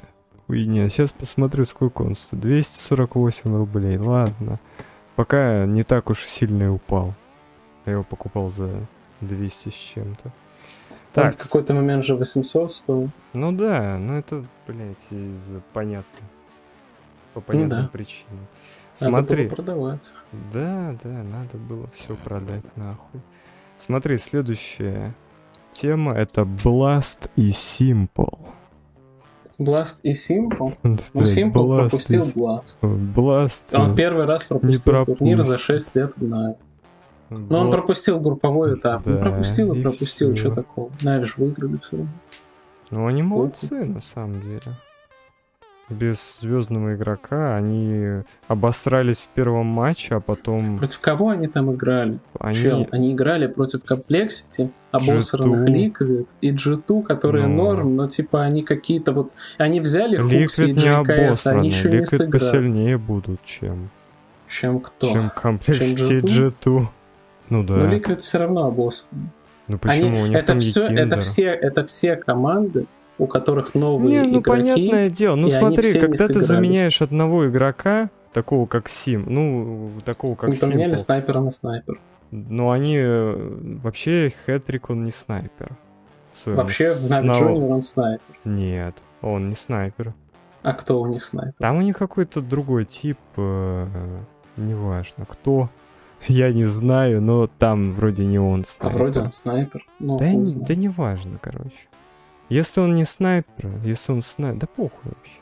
хуйня. Сейчас посмотрю, сколько он стоит. 248 рублей, ладно. Пока не так уж сильно и упал. Я его покупал за 200 с чем-то. Так, в какой-то момент же 800 стоил. ну да, ну это, блядь, из понятно. По понятным Ну да. причинам. Надо Смотри, было продавать. да, да, надо было все продать нахуй. Смотри, следующая тема это Blast и Simple. Blast и Simple. Ну, Simple Blast и пропустил Sim- Blast. Blast. Он в первый раз пропустил турнир за 6 лет в Но он Bla- пропустил групповой этап. Ну, Да, пропустил и и пропустил, что такого. Нави же выиграли все равно. Ну, они молодцы, на самом деле. Без звездного игрока они обосрались в первом матче, а потом Против кого они там играли? они... Чел, они играли против Complexity, обосранных G2. Liquid и G2, которые Ну. норм, но типа они какие-то вот... Они взяли Хукси и не GKS, они еще не Ликвид сыграли. посильнее будут, чем, Чем кто? чем Complexity G2? G2. Ну да. Но Liquid все равно обосранный. Ну почему? Они, У них это, там все, это, все, это все команды, у которых новые Не, ну игроки. понятное дело. Ну смотри, когда ты заменяешь одного игрока, такого как Сим, ну, такого как не поменяли Simple, снайпера на снайпер. но они э, вообще Хэтрик он не снайпер. Вообще в Junior он снайпер. Нет, он не снайпер. А кто у них снайпер? Там у них какой-то другой тип, э, неважно кто. Я не знаю, но там вроде не он А снайпер. вроде он снайпер. Ну, Да, не- да неважно, короче. Если он не снайпер, если он снайпер, да похуй вообще.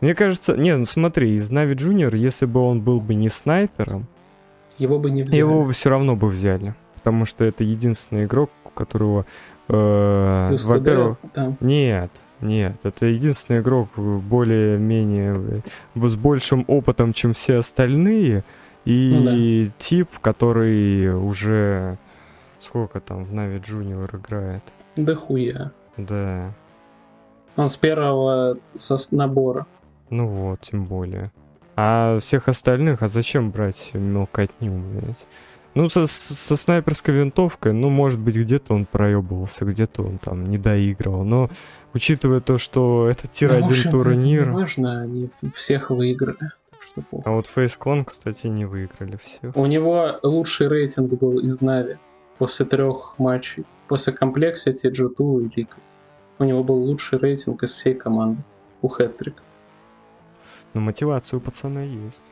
Мне кажется, не, ну смотри, из Нави Junior, если бы он был бы не снайпером, Его бы не взяли. его бы все равно бы взяли. Потому что это единственный игрок, у которого, э, во-первых, там. нет, нет, это единственный игрок более-менее э, с большим опытом, чем все остальные, и тип, который уже сколько там в Нави Junior играет. Да хуя. Да, Он с первого со набора. ну вот, тем более. А всех остальных, а зачем брать мелкотню, блядь? Ну, со, со снайперской винтовкой, ну, может быть, где-то он проебывался, где-то он там не доигрывал. Но, учитывая то, что это Ну, в тир-1 общем-то, это турнир... не важно, они всех выиграли. Так что похуй. А вот Clan, кстати, не выиграли все. У него лучший рейтинг был из Нави после трех матчей. После Complexity, G2 и Liquid. У него был лучший рейтинг из всей команды. У Хэтрика. Но мотивация у пацана есть.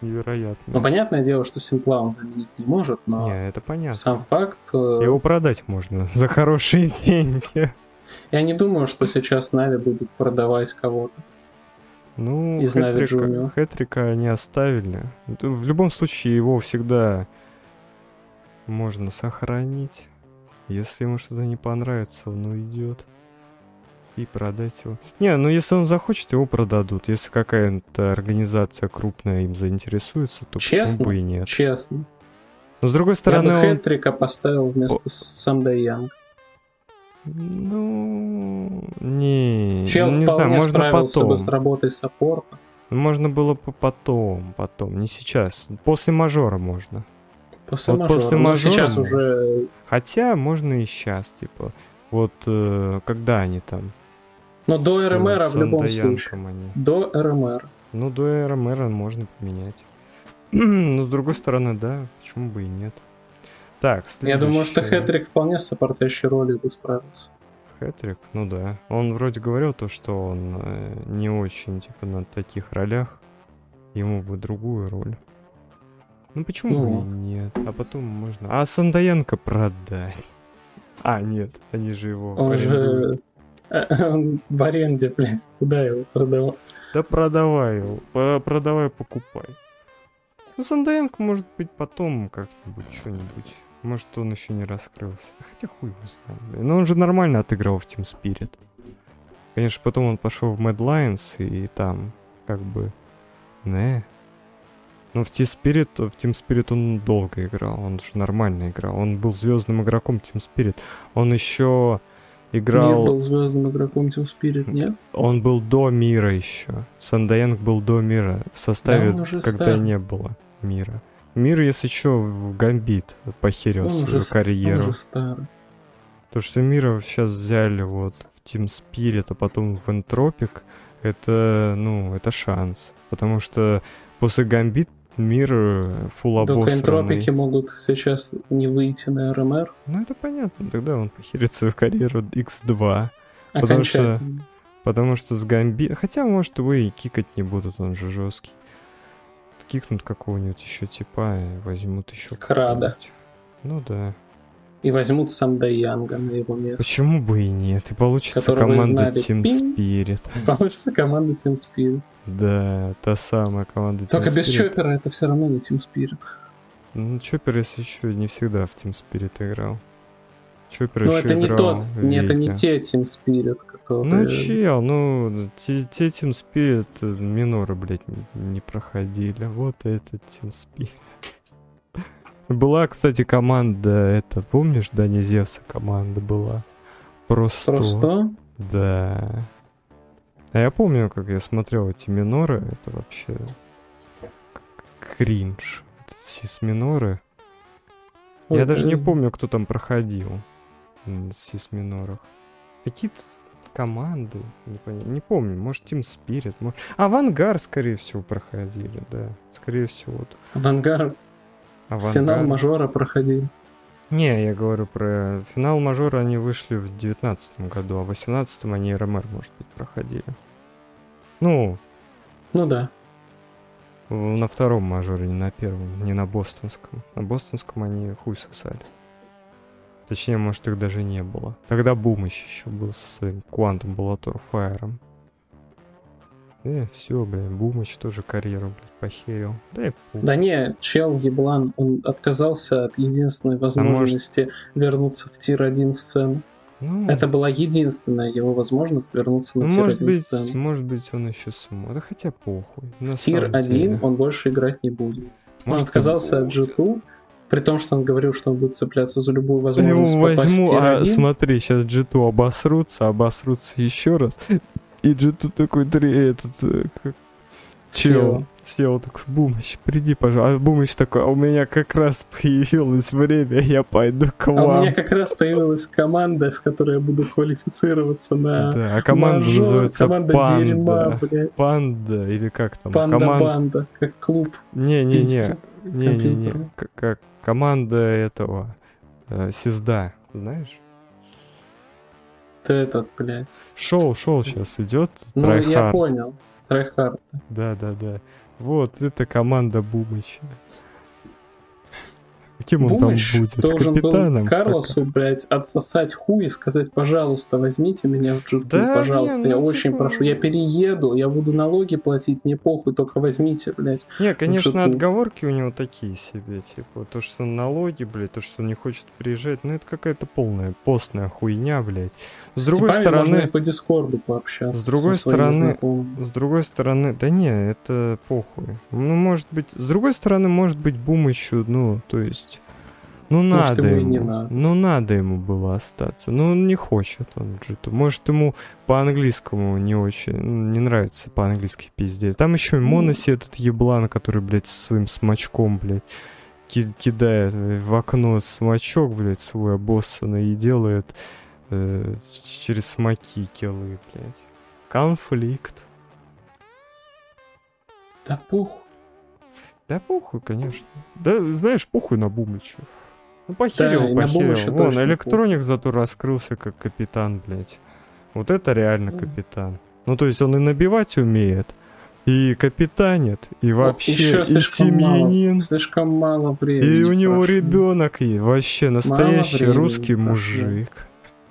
Невероятно. Ну, понятное дело, что Симпла он заменить не может, но Не, это понятно. сам факт... э, Его продать можно за хорошие деньги. Я не думаю, что сейчас Нави будут продавать кого-то. Ну, Из Хэтрика. Хэтрика они оставили. В любом случае его всегда можно сохранить. Если ему что-то не понравится, он уйдет. И продать его. Не, ну если он захочет, его продадут. Если какая-то организация крупная им заинтересуется, то Честно? почему бы и нет. Честно. Но с другой Я стороны, бы он... Хэтрика поставил вместо. Сандэй Янг. Ну, не, Чел не знаю, можно справился потом. бы с работой саппорта. Можно было бы потом, потом, не сейчас. После мажора можно. После Вот мажора. после Но мажора сейчас можно. уже... Хотя можно и сейчас, типа. Вот э, когда они там. Но до с, РМР в любом случае. они. До РМР. Ну, до РМР можно поменять. Но с другой стороны, да, почему бы и нет. Так, Я думаю, что. Хэтрик вполне с сопортящей ролью бы справился. Хэтрик, ну да. Он вроде говорил то, что он э, не очень, типа, на таких ролях. Ему бы другую роль. Ну почему Ну бы вот. и нет? А потом можно... А Сандаенко продать. А, нет, они же его Он же... Он в аренде, блядь. Куда его продавал? Да продавай его. Продавай, покупай. Ну, Сандаенко, может быть, потом как-нибудь что-нибудь. Может, он еще не раскрылся. Хотя хуй его знает. блин. Но он же нормально отыграл в Team Spirit. Конечно, потом он пошел в Mad Lions, и там как бы... Не. Ну, в Team Spirit, в Team Spirit он долго играл, он же нормально играл. Он был звездным игроком Team Spirit. Он еще играл... Мир был звездным игроком Team Spirit, нет? Он был до мира еще. Сандайенг был до мира. В составе, уже когда стар. не было мира. Мир, если что, в Гамбит похерил Он свою уже, карьеру. он уже старый. То, что Мира сейчас взяли вот в Team Spirit, а потом в Entropic, это, ну, это шанс. Потому что после Гамбит мир фул Только обосранный. энтропики могут сейчас не выйти на РМР Ну, это понятно. Тогда он похерит свою карьеру X2. Потому что-. Потому что с Гамби... Хотя, может, его и кикать не будут, он же жесткий. Кикнут какого-нибудь еще типа и возьмут еще Крада. Ну да. И возьмут Санда Янга на его место. Почему бы и нет? И получится команда. Team. Spirit. Получится команда Team Spirit. Да, та самая команда Team Только без. Чоппера это все равно не Team Spirit. Ну, Чоппер, если еще не всегда в Team Spirit играл. Чоппер Но еще это не играл тот, не, это не те Team Spirit, которые... Ну, чел, ну, те, Team Spirit э, миноры, блядь, не, не проходили. Вот это Team Spirit. Была, кстати, команда, это, помнишь, Дани Зевса команда была? Просто. Просто Да. А я помню, как я смотрел эти миноры, это вообще кринж. Сис миноры. Ой, я даже не помню, кто там проходил в сис минорах. Какие-то команды, не, пон- не помню, может Team Spirit, может... Авангар, скорее всего, проходили, да. Скорее всего. Авангар Авангар. финал мажора проходил. Не, я говорю про финал мажора они вышли в девятнадцатом году, а в восемнадцатом они РМР, может быть, проходили. Ну, Ну да. в- на втором мажоре, не на первом, не на бостонском. На бостонском они хуй сосали. Точнее, может, их даже не было. Тогда Бумыч еще был со своим Quantum Bellator Fire. Э, все, блин, Бумыч тоже карьеру, блядь, похерил. Да и. Да не, чел еблан, он отказался от единственной возможности вернуться в tier-1 сцену. Ну, Это была единственная его возможность вернуться на ну, может tier-1 быть, сцену. может быть, он еще смог. Да хотя похуй. В самом tier-1 деле. он больше играть не будет. Он Может, и отказался от будет. G2, при том, что он говорил, что он будет цепляться за любую его возможность в возьму, а тир-1. смотри, сейчас G2 обосрутся, обосрутся еще раз. И G2 такой, этот, э, как- чел, сел такой, Бумыч, приди, пожалуйста. А Бумыч такой, а у меня как раз появилось время, я пойду к А у вам. меня как раз появилась команда, с которой я буду квалифицироваться на Да, а команда мажор, называется команда Панда. дерьма, блядь. Панда, или как там? Панда Коман- как клуб Не-не-не, не-не-не, как команда этого, э, Сизда, знаешь? Ты этот, блядь. Шоу, шоу сейчас идет. Ну, я Tryhard. понял. Трайхард. Да, да, да. Вот, это команда Бумыча. Каким он Бумыч там будет? должен Капитаном? был Карлосу, блядь, отсосать хуй и сказать, пожалуйста, возьмите меня в g Да пожалуйста, не, я ну, очень типа- прошу, я перееду, я буду налоги платить, мне похуй, только возьмите, блядь. Не, конечно, G2. отговорки у него такие себе, типа, то, что налоги, блядь, то, что он не хочет приезжать, ну, это какая-то полная постная хуйня, блядь. С другой типами можно и стороны, по Дискорду пообщаться. с другой стороны. С другой стороны, да не, это похуй. Ну, может быть, с другой стороны, может быть, Бум еще, ну, то есть, ну, Может, надо ему ему, не надо. ну, надо ему было остаться. Ну, он не хочет он джиту. Может, ему по-английскому не очень, ну, не нравится по-английски пиздец. Там еще и Ну. Моноси этот еблан, который, блядь, со своим смачком, блядь, ки- кидает в окно смачок, блядь, свой обоссанный и делает э, через смоки киллы, блядь. Конфликт. Да похуй. Да похуй, конечно. Да, знаешь, похуй на Бумыча. Ну, похерил, Да, похерил. Вон, электроник зато раскрылся как капитан, блядь. Вот это реально Мгм. капитан. Ну, то есть он и набивать умеет, и капитанит, и вообще, еще и семьянин. Мало, слишком мало времени. И у него прошло. ребенок и вообще настоящий времени русский прошло. мужик.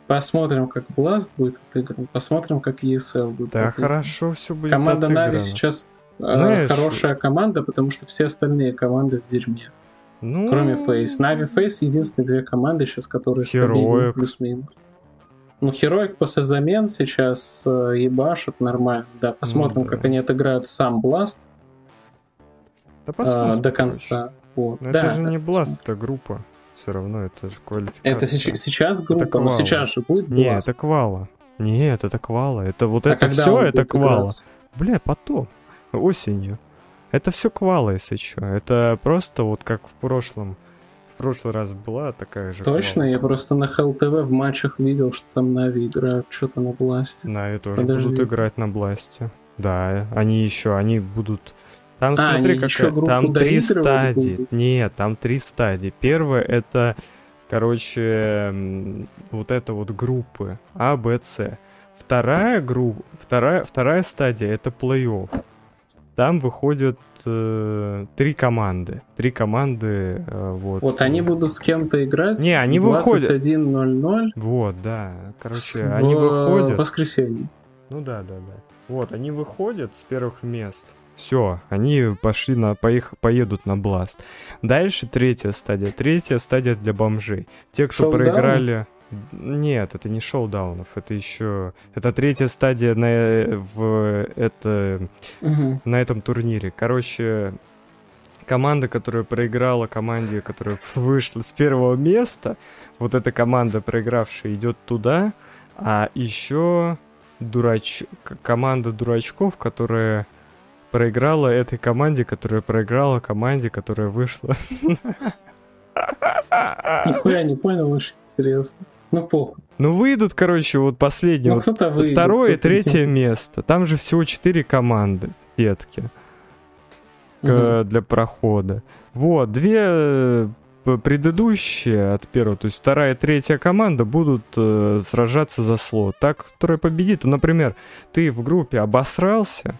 Посмотрим, как Blast будет отыгран. Посмотрим, как ESL будет Да, отыгран. хорошо, все будет Команда Нави отыграно. сейчас э, Знаешь- хорошая команда, потому что все остальные команды в дерьме. Ну, Кроме Фейс. Нави Фейс единственные две команды сейчас, которые стабильны плюс-минус. Ну, Хероик после замен сейчас э, ебашит нормально. Да, посмотрим, да. как они отыграют сам Blast. Да посмотрим, до конца. Вот. Но да, это же да, не Blast, посмотрим. это группа. Все равно это же квалификация. Это сейчас, сейчас группа, но Квала. сейчас же будет Не, Blast. это Квала. Нет, это Квала. Это вот А это все, это Квала. играться? Бля, потом. Осенью. Это все Квала, если что. Это просто вот как в прошлом. В прошлый раз была такая же Точно? Квала. Я просто на TV в матчах видел, что там Нави играют что-то на Бласте. Нави тоже Подожди. будут играть на Бласте. Да, они еще, они будут... Там А, смотри, как там три стадии. будут? Нет, там три стадии. Первая это, короче, вот это вот группы А, Б, С. Вторая группа, вторая, вторая стадия это плей-офф. Там выходят э, три команды. Три команды, э, вот. Вот они будут с кем-то играть Не, они в выходят. 21.00 Вот, да. Короче, в они выходят. воскресенье. Ну да, да, да. Вот, они выходят с первых мест. Все, они пошли на поех, поедут на Бласт. Дальше третья стадия. Третья стадия для бомжей. Те, кто Шоу-даунов? проиграли. Нет, это не шоу-даунов, это еще. Это третья стадия на, э, в, это, Мгм. на этом турнире. Короче, команда, которая проиграла команде, которая вышла с первого места, вот эта команда, проигравшая, идет туда, а еще дурач... команда дурачков, которая проиграла этой команде, которая проиграла команде, которая вышла. Нихуя не понял, очень интересно. Ну, похуй. Ну, выйдут, короче, вот последние, Ну, вот выйдет. второе и третье место. Там же всего четыре команды в для прохода. Вот, две э, предыдущие от первого, то есть вторая и третья команда будут э, сражаться за слот. Так, которая победит, ну, например, ты в группе обосрался,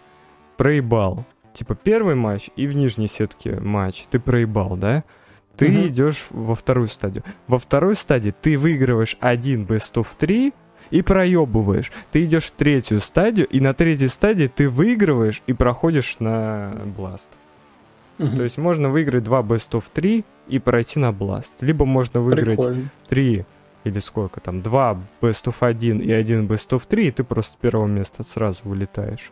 проебал. Типа первый матч и в нижней сетке матч, ты проебал, да? Ты Мгм. идешь во вторую стадию. Во второй стадии ты выигрываешь один best of 3 и проебываешь. Ты идешь в третью стадию, и на третьей стадии ты выигрываешь и проходишь на бласт. Мгм. То есть можно выиграть два best of 3 и пройти на бласт. Либо можно выиграть Прикольно. 3 или сколько там, два best of 1 и один best of 3, и ты просто с первого места сразу вылетаешь.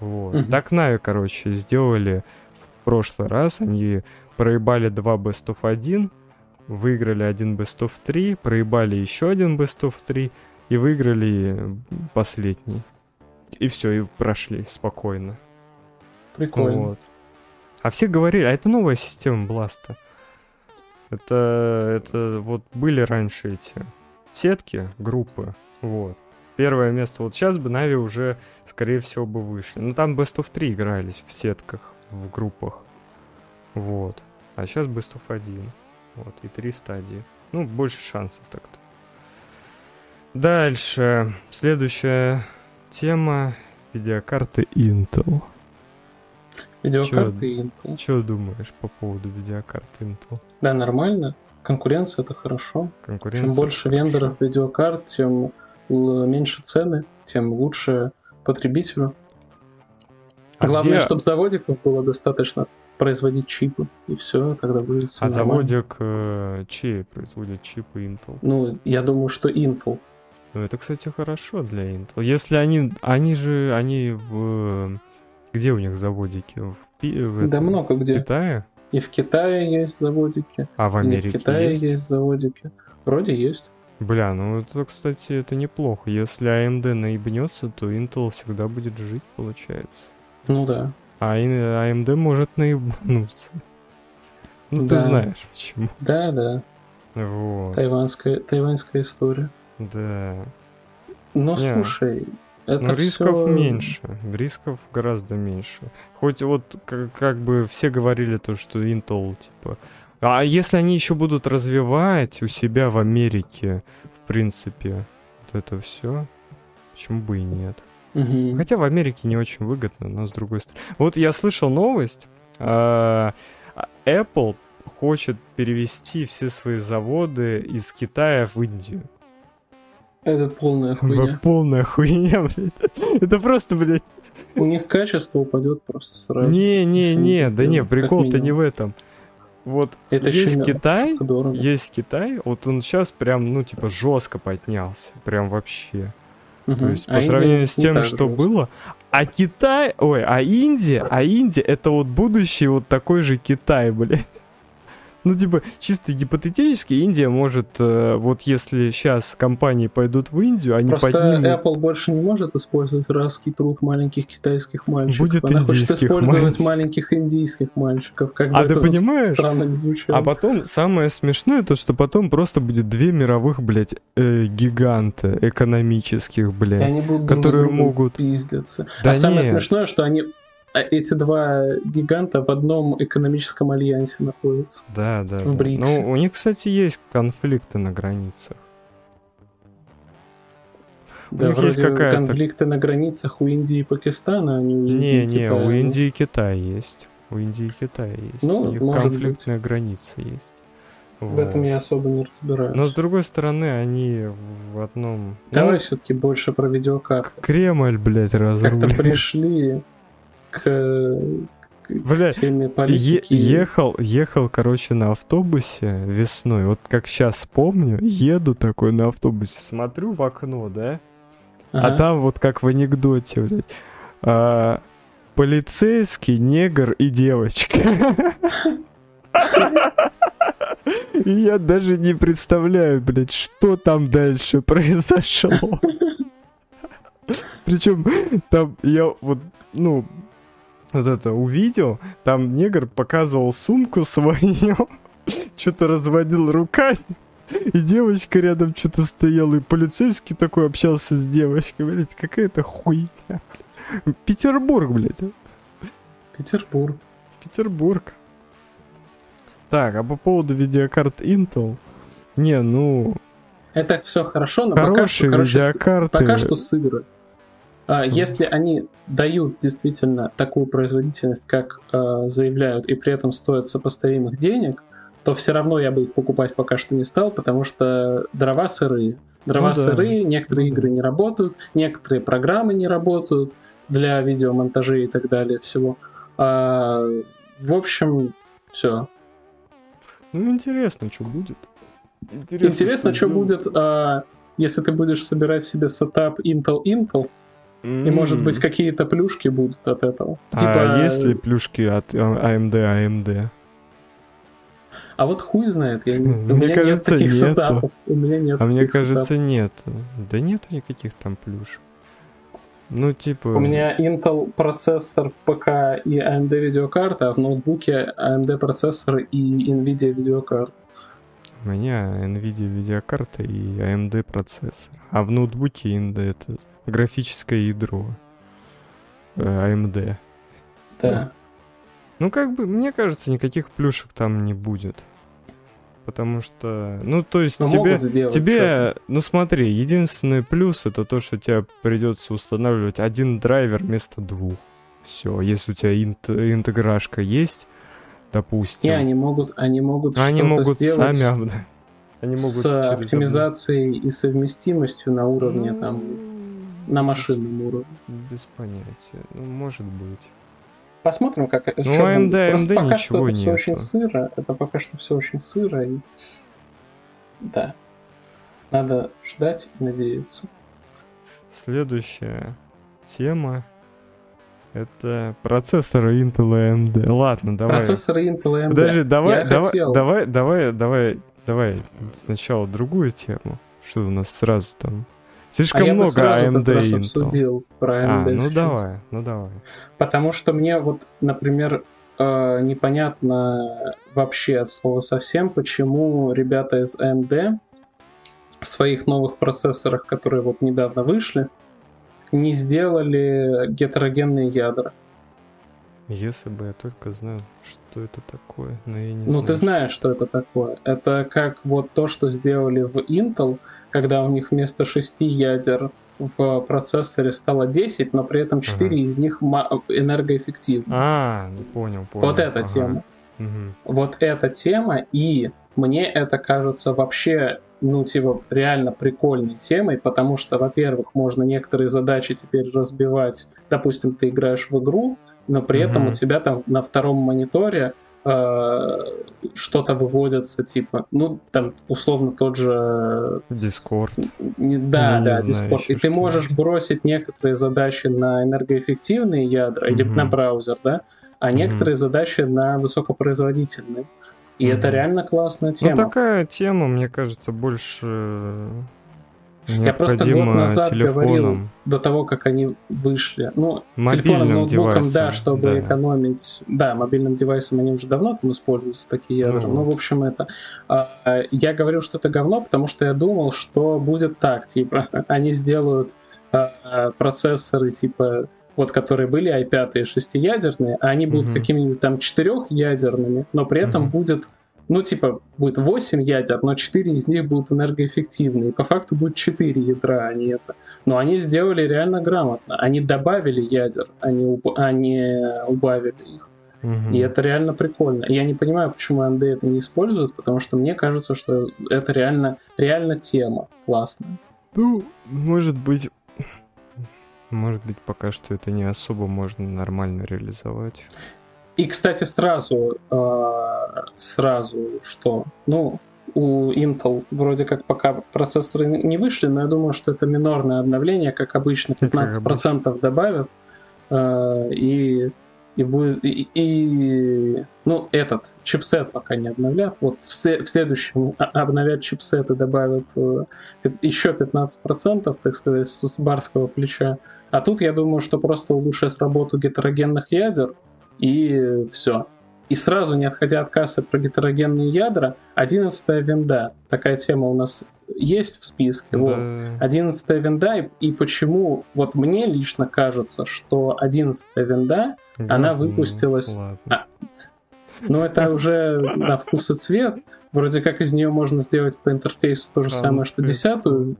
Вот. Мгм. Так Нави, короче, сделали в прошлый раз. Они проебали два best of 1, выиграли один best of 3, проебали еще один best of 3 и выиграли последний. И все, и прошли спокойно. Прикольно. Вот. А все говорили, а это новая система Бласта. Это, это вот были раньше эти сетки, группы, вот. Первое место, вот сейчас бы Нави уже, скорее всего, бы вышли. Ну, там Best of 3 игрались в сетках, в группах. Вот. А сейчас Best of 1. Вот, и три стадии. Ну, больше шансов так-то. Дальше. Следующая тема. Видеокарты Intel. Видеокарты и Intel. Что думаешь по поводу видеокарт Intel? Да, нормально. Конкуренция это хорошо. Конкуренция? Чем больше вендоров видеокарт, тем меньше цены, тем лучше потребителю. А Главное, где- чтобы заводиков было достаточно производить чипы, и все, тогда будет всё А нормально. заводик э, чей производит чипы Intel? Ну, я думаю, что Intel. Ну, это, кстати, хорошо для Intel. Если они... Они же... Они в... Где у них заводики? В, в Да этом, много в где. Китае? И в Китае есть заводики, А в и Америке в Китае есть? есть? заводики. Вроде есть. Бля, ну это, кстати, это неплохо. Если AMD наебнется, то Intel всегда будет жить, получается. Ну да. А AMD может наебнуться. Ну, ты Да. знаешь, почему. Да, да. Вот. Тайванская, тайваньская история. Да. Но Не. слушай, это Ну, рисков всё- меньше. Рисков гораздо меньше. Хоть вот как, как бы все говорили то, что Intel, типа... А если они еще будут развивать у себя в Америке, в принципе, вот это все, почему бы и нет? Мгм. Хотя в Америке не очень выгодно, но с другой стороны. Вот я слышал новость. а, Apple хочет перевести все свои заводы из Китая в Индию. Это полная хуйня. Полная хуйня, блядь. Это просто, блядь, У них качество упадет просто сразу. Не, не, не, да не, прикол-то не в этом. Вот Это есть Китай, есть Китай, вот он сейчас прям, ну, типа, жестко поднялся. Прям вообще. Угу. То есть а по сравнению с тем, что жестко. было. А Китай, ой, а Индия, а Индия это вот будущий вот такой же Китай, блядь. Ну, типа, чисто гипотетически Индия может, э, вот если сейчас компании пойдут в Индию, они Просто поднимут... Apple больше не может использовать русский труд маленьких китайских мальчиков. Будет Она хочет использовать мальчик. маленьких индийских мальчиков. Как а бы ты понимаешь? Странно не звучало. А потом, самое смешное, то, что потом просто будет две мировых, блядь, э, гиганта экономических, блядь, и они будут которые могут... пиздиться. Да а нет. самое смешное, что они а эти два гиганта в одном экономическом альянсе находятся. Да, да. В да. Ну, у них, кстати, есть конфликты на границах. Да, у них есть какая-то... конфликты на границах у Индии и Пакистана, а не у Индии не, и Китая. Не, у Индии и Китая есть. У Индии и Китая есть. Ну, у них конфликтная быть. граница есть. В вот. этом я особо не разбираюсь. Но с другой стороны, они в одном. Давай ну, все-таки больше про видеокарты. Кремль, блядь, разрулили. Как-то пришли к, Бля, теме политики. Е- ехал, ехал, короче, на автобусе весной. Вот как сейчас помню, еду такой на автобусе, смотрю в окно, да? А ага. А там вот как в анекдоте, блядь. А, полицейский, негр и девочка. И я даже не представляю, блядь, что там дальше произошло. Причем там я вот, ну, вот это увидел, там негр показывал сумку свою, что-то разводил руками, и девочка рядом что-то стояла, и полицейский такой общался с девочкой, блядь, какая-то хуйня. Петербург, блядь. Петербург. Петербург. Так, а по поводу видеокарт Intel, не, ну... Это все хорошо, но пока что, короче, видеокарты... пока что с игры. А, если они дают действительно такую производительность, как э, заявляют, и при этом стоят сопоставимых денег, то все равно я бы их покупать пока что не стал, потому что дрова сырые. Дрова ну, сырые, да. некоторые ну, игры не работают, некоторые программы не работают для видеомонтажей и так далее всего. А, в общем, все. Ну, интересно, что будет. Интересно, интересно что, что будет, а, если ты будешь собирать себе сетап Intel Intel, И может быть какие-то плюшки будут от этого. А типа... есть ли плюшки от AMD AMD? А вот хуй знает, я, мне у меня кажется, нет таких нету. сетапов. У меня нет. А мне кажется, нет. Да нету никаких там плюшек. Ну, типа... У меня Intel процессор в ПК и AMD видеокарта, а в ноутбуке AMD процессор и NVIDIA видеокарта. У меня NVIDIA видеокарта и AMD процессор. А в ноутбуке AMD это графическое ядро э, AMD. Да. Ну, как бы, мне кажется, никаких плюшек там не будет. Потому что, ну, то есть Но тебе, тебе, что ну смотри, единственный плюс это то, что тебе придется устанавливать один драйвер вместо двух. Все, если у тебя инт, интеграшка есть, допустим. Не, они могут, они могут они что-то могут сделать сами, они могут с оптимизацией и совместимостью на уровне ну, там на машинном уровне. Без понятия. Ну, может быть. Посмотрим, как это. Ну, AMD, AMD Просто пока что это все очень сыро. Это пока что все очень сыро. И... Да. Надо ждать и надеяться. Следующая тема это процессоры Intel и AMD. Ладно, давай. Процессоры Intel и AMD. Подожди, давай, давай, хотел... давай, давай, давай, давай сначала другую тему. Что у нас сразу там Слишком а много я бы AMD как раз Intel. обсудил про AMD. А, ну давай, ну давай. Потому что мне вот, например, э, непонятно вообще от слова совсем, почему ребята из AMD в своих новых процессорах, которые вот недавно вышли, не сделали гетерогенные ядра. Если бы я только знал, что это такое, но я не Ну, знаю, ты знаешь, что это такое. Это как вот то, что сделали в Intel, когда у них вместо 6 ядер в процессоре стало 10, но при этом 4 ага. из них энергоэффективны. А, понял, понял. Вот эта ага. тема. Угу. Вот эта тема, и мне это кажется вообще, ну, типа, реально прикольной темой, потому что, во-первых, можно некоторые задачи теперь разбивать. Допустим, ты играешь в игру, но при mm-hmm. этом у тебя там на втором мониторе э, что-то выводится, типа, ну, там, условно, тот же... Дискорд. Да, ну, да, Дискорд. И ты можешь бросить некоторые задачи на энергоэффективные ядра или на браузер, да, а некоторые задачи на высокопроизводительные. И это реально классная ну, тема. Ну, такая тема, мне кажется, больше я просто год назад телефоном. говорил, до того, как они вышли. Ну, мобильным телефоном, ноутбуком, девайсом, да, чтобы да. экономить. Да, мобильным девайсом они уже давно там используются, такие ядра. Ну, ну в общем, это... А, я говорил, что это говно, потому что я думал, что будет так, типа, они сделают а, процессоры, типа, вот которые были i5 шестиядерные, а они будут mm какими-нибудь там четырехъядерными, но при этом mm будет ну, типа, будет 8 ядер, но 4 из них будут энергоэффективные. И по факту будет 4 ядра, а не это. Но они сделали реально грамотно. Они добавили ядер, они, уб... они убавили их. Угу. И это реально прикольно. Я не понимаю, почему AMD это не использует, потому что мне кажется, что это реально, реально тема классная. Ну, может быть, может быть, пока что это не особо можно нормально реализовать. И, кстати, сразу, э, сразу что? Ну, у Intel вроде как пока процессоры не вышли, но я думаю, что это минорное обновление, как обычно, 15% как добавят. Э, и, и будет. И, и, ну, этот чипсет пока не обновлят. Вот в, в следующем обновят чипсет и добавят э, еще 15%, так сказать, с барского плеча. А тут я думаю, что просто улучшат работу гетерогенных ядер, и все. И сразу, не отходя от кассы про гетерогенные ядра, 11 винда. Такая тема у нас есть в списке. Да. Вот. 11 винда, и, и почему, вот мне лично кажется, что 11 винда, да, она выпустилась... А, ну, это уже на вкус и цвет. Вроде как из нее можно сделать по интерфейсу то же а, самое, что десятую,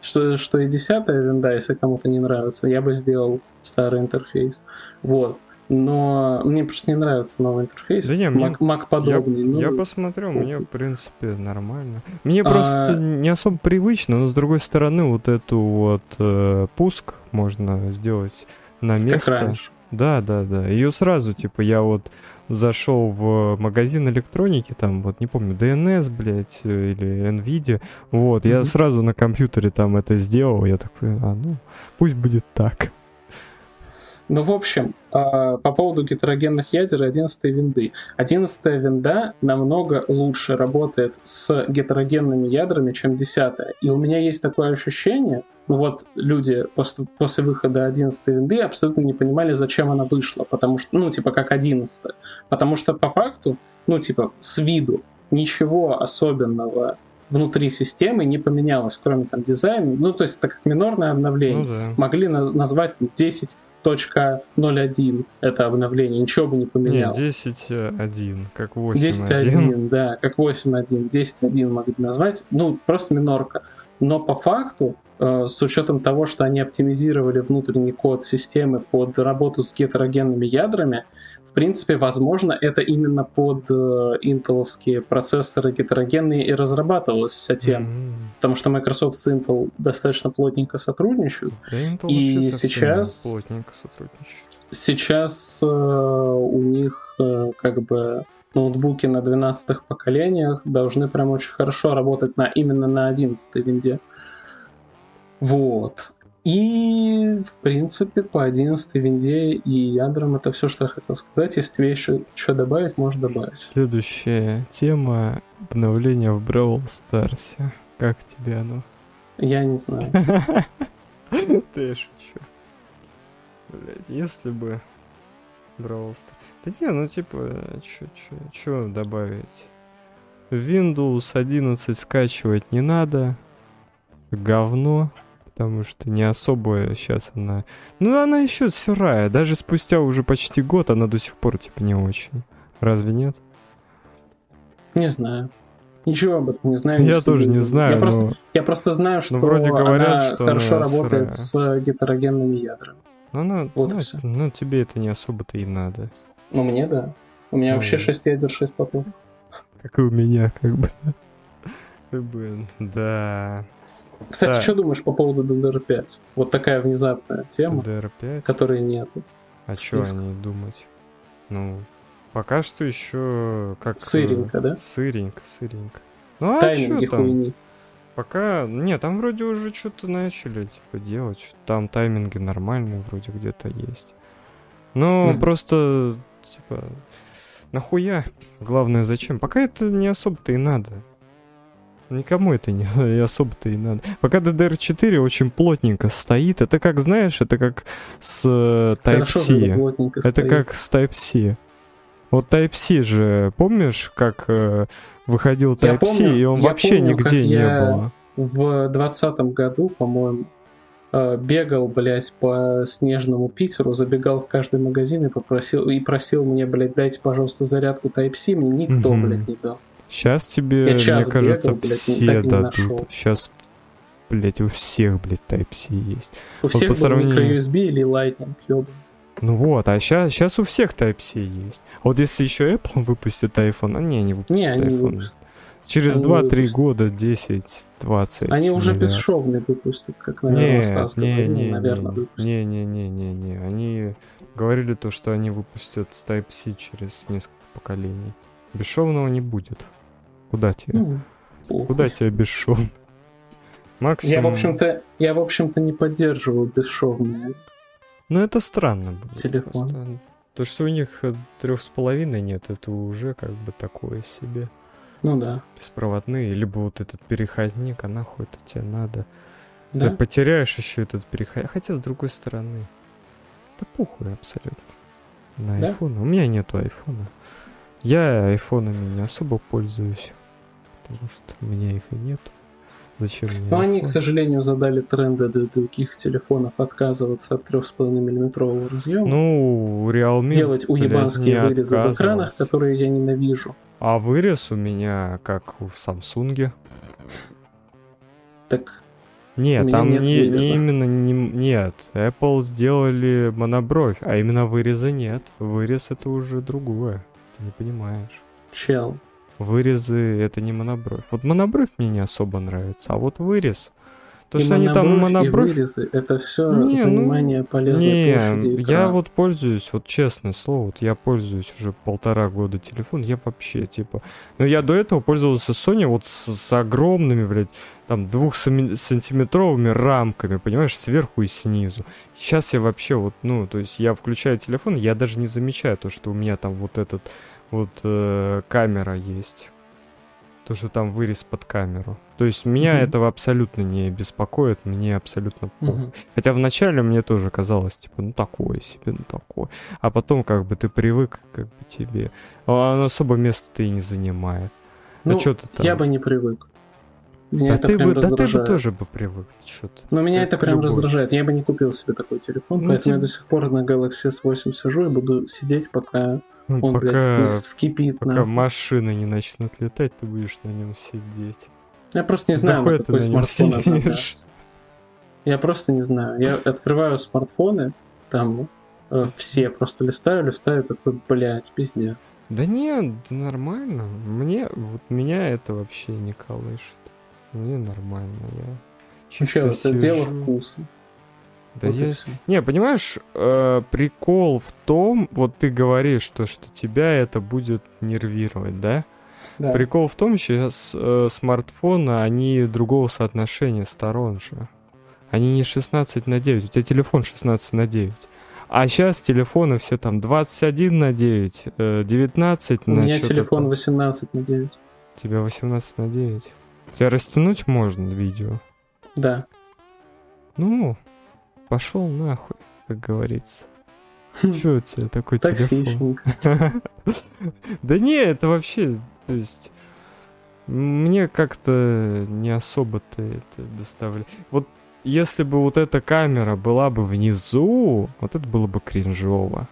что, что и десятая винда, если кому-то не нравится, я бы сделал старый интерфейс. Вот но мне просто не нравится новый интерфейс. Да не, Mac, Mac подобный. Я, ну... я посмотрел, мне в принципе нормально. Мне а... просто не особо привычно, но с другой стороны вот эту вот э, пуск можно сделать на место. Как раньше. Да, да, да. Ее сразу, типа, я вот зашел в магазин электроники, там, вот, не помню, DNS, блядь, или NVIDIA, вот, mm-hmm. я сразу на компьютере там это сделал, я такой, а, ну, пусть будет так. Ну, в общем, а, по поводу гетерогенных ядер и 11 винды. 11 винда намного лучше работает с гетерогенными ядрами, чем 10. И у меня есть такое ощущение, ну вот люди после, после выхода 11 винды абсолютно не понимали, зачем она вышла, потому что, ну, типа, как 11. Потому что по факту, ну, типа, с виду ничего особенного внутри системы не поменялось, кроме там дизайна. Ну, то есть это как минорное обновление. Ну, да. Могли наз- назвать 10 10.01 это обновление, ничего бы не поменялось. Не, 10.1, как 8.1. 10.1, да, как 8.1, 10.1 могли назвать, ну, просто минорка. Но по факту, э, с учетом того, что они оптимизировали внутренний код системы под работу с гетерогенными ядрами, в принципе, возможно, это именно под э, интеловские процессоры гетерогенные и разрабатывалась вся тема. Mm-hmm. Потому что Microsoft с Intel достаточно плотненько сотрудничают. Да, и сейчас... Плотненько сотрудничают. Сейчас э, у них э, как бы ноутбуки на 12 поколениях должны прям очень хорошо работать на, именно на 11 винде. Вот. И, в принципе, по 11 винде и ядрам это все, что я хотел сказать. Если тебе еще что добавить, можешь добавить. Следующая тема обновления в Brawl Stars. Как тебе оно? Я не знаю. Ты шучу. Блять, если бы Brawl. Да не, ну типа, что добавить? Windows 11 скачивать не надо. Говно потому что не особо сейчас она... Ну, она еще сырая, даже спустя уже почти год она до сих пор, типа, не очень. Разве нет? Не знаю. Ничего об этом не знаю. Я тоже не знаю. Я, но... просто, я просто знаю, что, вроде говорят, она что хорошо она работает сырая. с гетерогенными ядрами. Ну, она, вот ну, ну, тебе это не особо-то и надо. Ну, мне да. У меня ну, вообще 6 ядер, 6 потоков. Как и у меня, как бы. Как бы, да. Кстати, да. что думаешь по поводу DDR5? Вот такая внезапная тема, DDR5? которой нету. А что о ней думать? Ну, Пока что еще как... Сыренько, да? Сыренько, сыренько. Ну а Тайминги там? хуйни. Пока... Нет, там вроде уже что-то начали, типа, делать. Чё-то Там тайминги нормальные вроде где-то есть. Но Мгм. просто, типа, нахуя? Главное, зачем? Пока это не особо-то и надо. Никому это не особо-то и надо. Пока DDR4 очень плотненько стоит, это как, знаешь, это как с э, Type-C. Это стоит. как с Type-C. Вот Type-C же, помнишь, как э, выходил Type-C, и он вообще помню, нигде не было? В двадцатом году, по-моему, э, бегал, блядь, по снежному Питеру, забегал в каждый магазин и попросил и просил мне, блядь, дайте, пожалуйста, зарядку Type-C, мне никто, Мгм. блядь, не дал. Сейчас тебе, Я мне час кажется, бегал, блядь, все дадут. Сейчас, блядь, у всех, блядь, Type-C есть. У всех по сравнению- микро-USB или Lightning, ёбан. Ну вот, а сейчас, сейчас у всех Type-C есть. Вот если еще Apple выпустит iPhone, а не, не выпустит Не, они iPhone. выпустят. Через они не 2-3 выпустят. года, 10, 20. Они уже наверное. бесшовный выпустят, как, наверное, Не, Стас не, говорил, не, наверное, не, выпустят. не, не, не, не, не. Они говорили то, что они выпустят с Type-C через несколько поколений. Бесшовного не будет. Куда тебе? Ну, похуй. Куда тебе бесшовно? Максимум... Я, в общем-то, я, в общем-то, не поддерживаю бесшовные. Ну это странно было. Телефон. просто. То, что у них э, трех с половиной нет, это уже как бы такое себе. Ну да. Беспроводные, либо вот этот переходник, а нахуй это тебе надо. Ты Да? потеряешь еще этот переходник. Хотя, с другой стороны, да похуй абсолютно. На Да? айфон. У меня нету айфона. Я айфонами не особо пользуюсь. Потому что у меня их и нету. Зачем мне Но они, к сожалению, задали тренды для других телефонов отказываться от 3,5 миллиметрового разъема. Ну, Realme... делать уебанские вырезы в экранах, которые я ненавижу. А вырез у меня как в Самсунге. Так Нет, У там нет не, не именно не, нет. Apple сделали монобровь, а именно выреза нет. Вырез это уже другое. Ты не понимаешь. чел. Вырезы это не монобровь. Вот монобровь мне не особо нравится, а вот вырез. То, и что они там монобровь, и вырезы — это все Не, ну, занимание полезной Не, площади я экрана. вот пользуюсь, вот честное слово, вот я пользуюсь уже полтора года телефон, я вообще, типа... Ну, я до этого пользовался Sony вот с, с огромными, блядь, там, двухсантиметровыми рамками, понимаешь, сверху и снизу. Сейчас я вообще вот, ну, то есть я включаю телефон, я даже не замечаю то, что у меня там вот этот вот э, камера есть. То, что там вырез под камеру. То есть меня Мгм. этого абсолютно не беспокоит, мне абсолютно похуй. Мгм. Хотя вначале мне тоже казалось, типа, ну такое себе, ну такое. А потом как бы ты привык, как бы тебе. А Оно особо места-то и не занимает. Ну, а чё ты там? я бы не привык. Меня да, это ты прям бы, да ты бы тоже бы привык. Ты ты? Но меня Как это прям любой. раздражает. Я бы не купил себе такой телефон, Ну, поэтому тебе- я до сих пор на Galaxy S8 сижу и буду сидеть, пока Ну, он, пока, блядь, вскипит. пока нахуй. машины не начнут летать, ты будешь на нем сидеть. Я просто не знаю, на ты какой на нем смартфон сидишь. обновляться. Я просто не знаю. Я открываю смартфоны, там э, все, просто листаю, листаю, такой, блядь, пиздец. Да нет, да нормально. Мне, вот меня это вообще не колышет. Мне нормально, я чисто чё, это дело сижу. вкуса. Да Вот всё. Не, понимаешь, э, прикол в том, вот ты говоришь, то, что тебя это будет нервировать, да? Да. Прикол в том, сейчас э, смартфоны, они другого соотношения сторон же. Они не 16 на 9, у тебя телефон 16 на 9. А сейчас телефоны все там 21 на 9, э, 19 У на меня чё-то телефон там. 18 на 9. У тебя 18 на 9. Тебя растянуть можно видео? Да. Ну, пошел нахуй, как говорится. Че у тебя такой телефон? Да не, это вообще, то есть, мне как-то не особо-то это доставляет. Вот если бы вот эта камера была бы внизу, вот это было бы кринжово.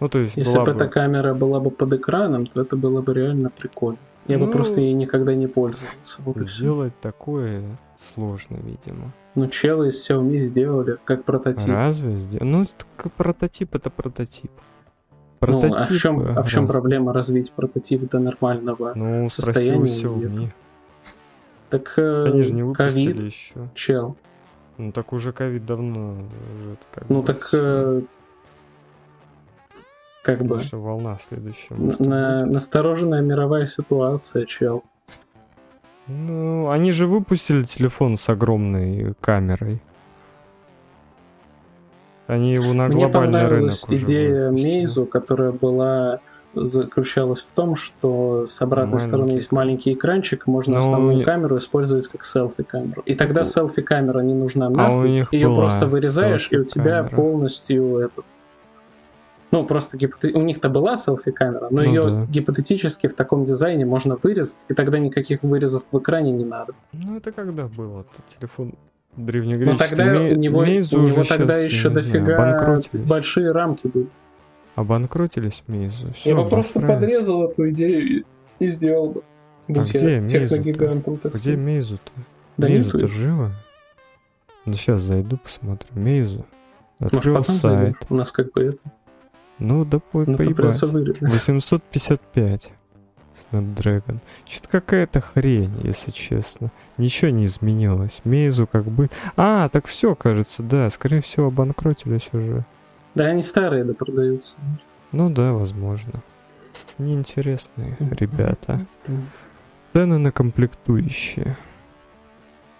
Ну, то есть, Если бы... эта камера была бы под экраном, то это было бы реально прикольно. Я бы Ну, просто ей никогда не пользовался. Вот. Сделать такое сложно, видимо. Ну, челы из Xiaomi сделали как прототип. Разве? Ну, прототип это прототип. Ну, а в Прототип, чем, а в чем раз- проблема развить прототип до нормального? Ну, состоянии Xiaomi. Так э, Они же не ковид, еще. чел. Ну так уже ковид давно уже Ну бы так э, как бы волна следующая. на- настороженная мировая ситуация, чел. Ну, они же выпустили телефон с огромной камерой. Они его на Мне глобальный рынок понравилась идея. Мейзу, которая была заключалась в том, что с обратной Маленький стороны есть маленький экранчик, можно Но у основную них- камеру использовать как селфи-камеру. И тогда У- селфи-камера не нужна А у нахуй, них ее просто вырезаешь, и у тебя полностью этот... Ну, просто гипоте- у них-то была селфи-камера, но Ну ее да. гипотетически в таком дизайне можно вырезать, и тогда никаких вырезов в экране не надо. Ну, это когда было? Это телефон древнегреческий. Но тогда Мей- у него, Мейзу у него уже тогда еще знаю, дофига большие рамки были. Обанкротились Мейзу. Всё, Я бы просто подрезал эту идею и, и сделал бы. Будь где я Мейзу-то? техногигантом, так Где сказать. Мейзу-то? Да Мейзу-то живо? Ну, сейчас зайду, посмотрю. Мейзу. Может, Открыл потом сайт. зайдешь? У нас как бы это... Ну, да по- Ну, поебать. придется вырезать. 855 Snapdragon. Что-то какая-то хрень, если честно. Ничего не изменилось. Мейзу как бы... А, так все, кажется, да. Скорее всего, обанкротились уже. Да они старые, да, продаются. Ну да, возможно. Неинтересные ребята. Цены на комплектующие.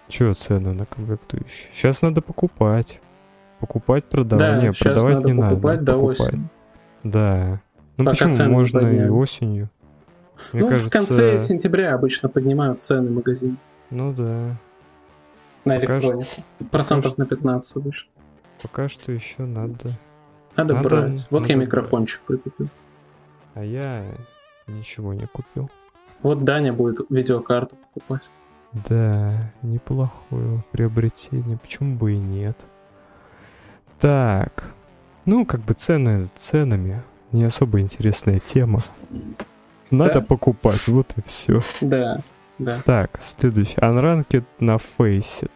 Чё цены на комплектующие? Сейчас надо покупать. Покупать, продавать. Да, продавать надо не покупать надо. до покупать. осени. Да. Ну Пока почему? цены Можно и подняли. осенью. Мне ну, кажется, в конце сентября обычно поднимают цены магазин Ну да. на Пока электронику. Процентов на 15 обычно. Пока что еще надо. Надо, Надо- брать. Вот надо я микрофончик прикупил. А я ничего не купил. Вот Даня будет видеокарту покупать. Да, неплохое приобретение. Почему бы и нет? Так. Ну, как бы цены ценами. Не особо интересная тема. Надо Да. покупать, вот и все. Да, да. Так, следующий. Unranked на Faceit.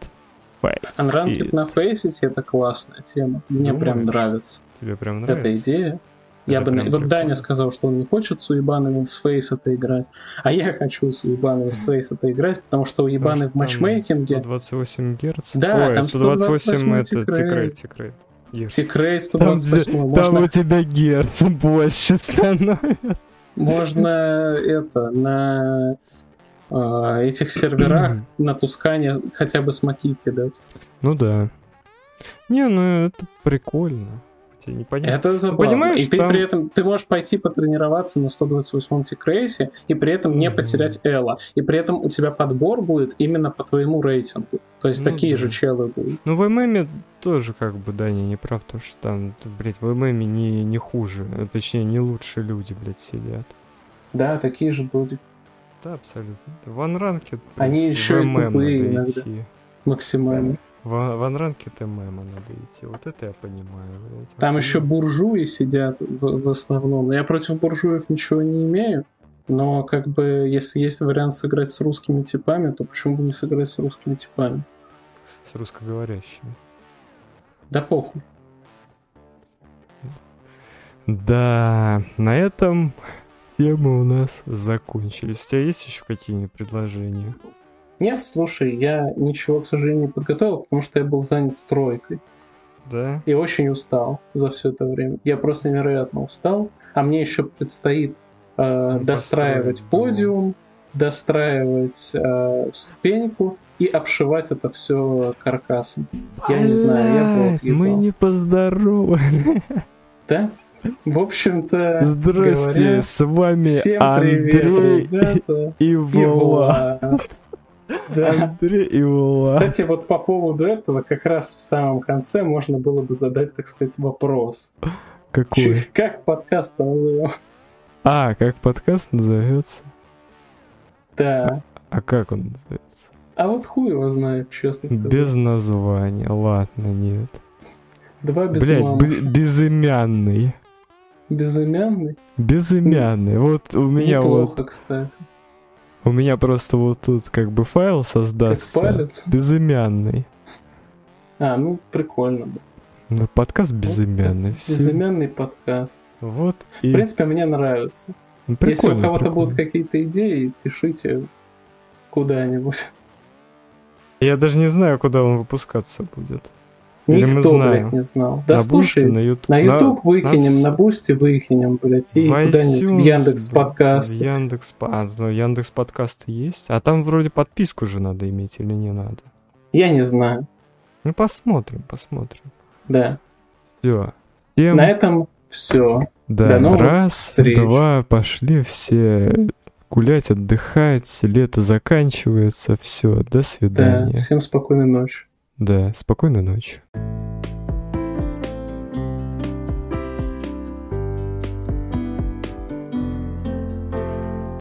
Faceit. Unranked на Faceit это классная тема. Мне прям Думаешь? нравится Тебе прям нравится? эта идея. Я Это бы... прям на- Вот Даня прикольно. сказал, что он не хочет с уебанами с Faceit'а играть, а я хочу с уебанами с Faceit'а играть, потому что уебаны в Потому что там матчмейкинге... 128 герц. Да, Ой, там 128 это 128 тикрейт, тикрейт. Герц. Секрет Там, 128 там можно, у тебя герц больше становится. можно это на а, этих серверах на Тускане хотя бы смоки кидать. Ну да. Не, ну это прикольно. Хотя непонятно. Это забавно. понимаешь, и ты там- при этом ты можешь пойти потренироваться на 128-м тикрейсе и при этом не Мгм. потерять Элла. И при этом у тебя подбор будет именно по твоему рейтингу. То есть Ну такие да. же челы будут. Ну в ММе тоже как бы, да, не, не прав, то что там, блядь, в ММе не, не хуже, а точнее не лучше люди, блядь, сидят. Да, такие же додики. Да, абсолютно. В анранке Они еще и тупые иногда. Максимально. В, в анранке ММ надо идти. Вот это я понимаю. блядь. Там еще буржуи сидят в, в основном. Я против буржуев ничего не имею. Но как бы, если есть вариант сыграть с русскими типами, то почему бы не сыграть с русскими типами? С русскоговорящими. Да похуй. Да, на этом темы у нас закончились. У тебя есть еще какие-нибудь предложения? Нет, слушай, я ничего, к сожалению, не подготовил, потому что я был занят стройкой. Да? И очень устал за все это время. Я просто невероятно устал. А мне еще предстоит э, Ну, достраивать подиум, достраивать э, ступеньку и обшивать это все каркасом. Я не знаю, я в рот Блядь, Мы ебал. не поздоровались. Да? В общем-то, Здрасте, говоря, с вами всем Андрей привет, ребята. и И Влад. Влад. Да. Андрей и Влад. Кстати, вот по поводу этого, как раз в самом конце можно было бы задать, так сказать, вопрос. Какой? Как подкаст назовем? А, как подкаст назовется? Да. А как он называется? А вот хуй его знает, честно сказать. Без названия. Ладно, нет. Два без Блять, мамы. безымянный. Безымянный? Безымянный. Вот у меня Неплохо, вот, кстати. У меня просто вот тут как бы файл Как создастся. палец. Безымянный. А, ну прикольно. Да. Ну, подкаст безымянный. всё. Безымянный подкаст. Вот В и... принципе, мне нравится. ну, Если у кого-то будут какие-то идеи, пишите куда-нибудь. Я даже не знаю, куда он выпускаться будет. Или Никто, блядь, не знал. Да на слушай, Бусти, на YouTube. на YouTube выкинем, на на Бусти выкинем, блядь, и куда-нибудь в Яндекс подкаст. Яндекс, а, ну, Яндекс подкасты есть. А там вроде подписку же надо иметь или не надо. Я не знаю. Ну посмотрим, посмотрим. Да. Все. Всем На этом все. да, до новых раз, встреч. два, пошли все гулять, отдыхать, лето заканчивается, все, до Да. свидания. Всем спокойной ночи. Да, спокойной ночи.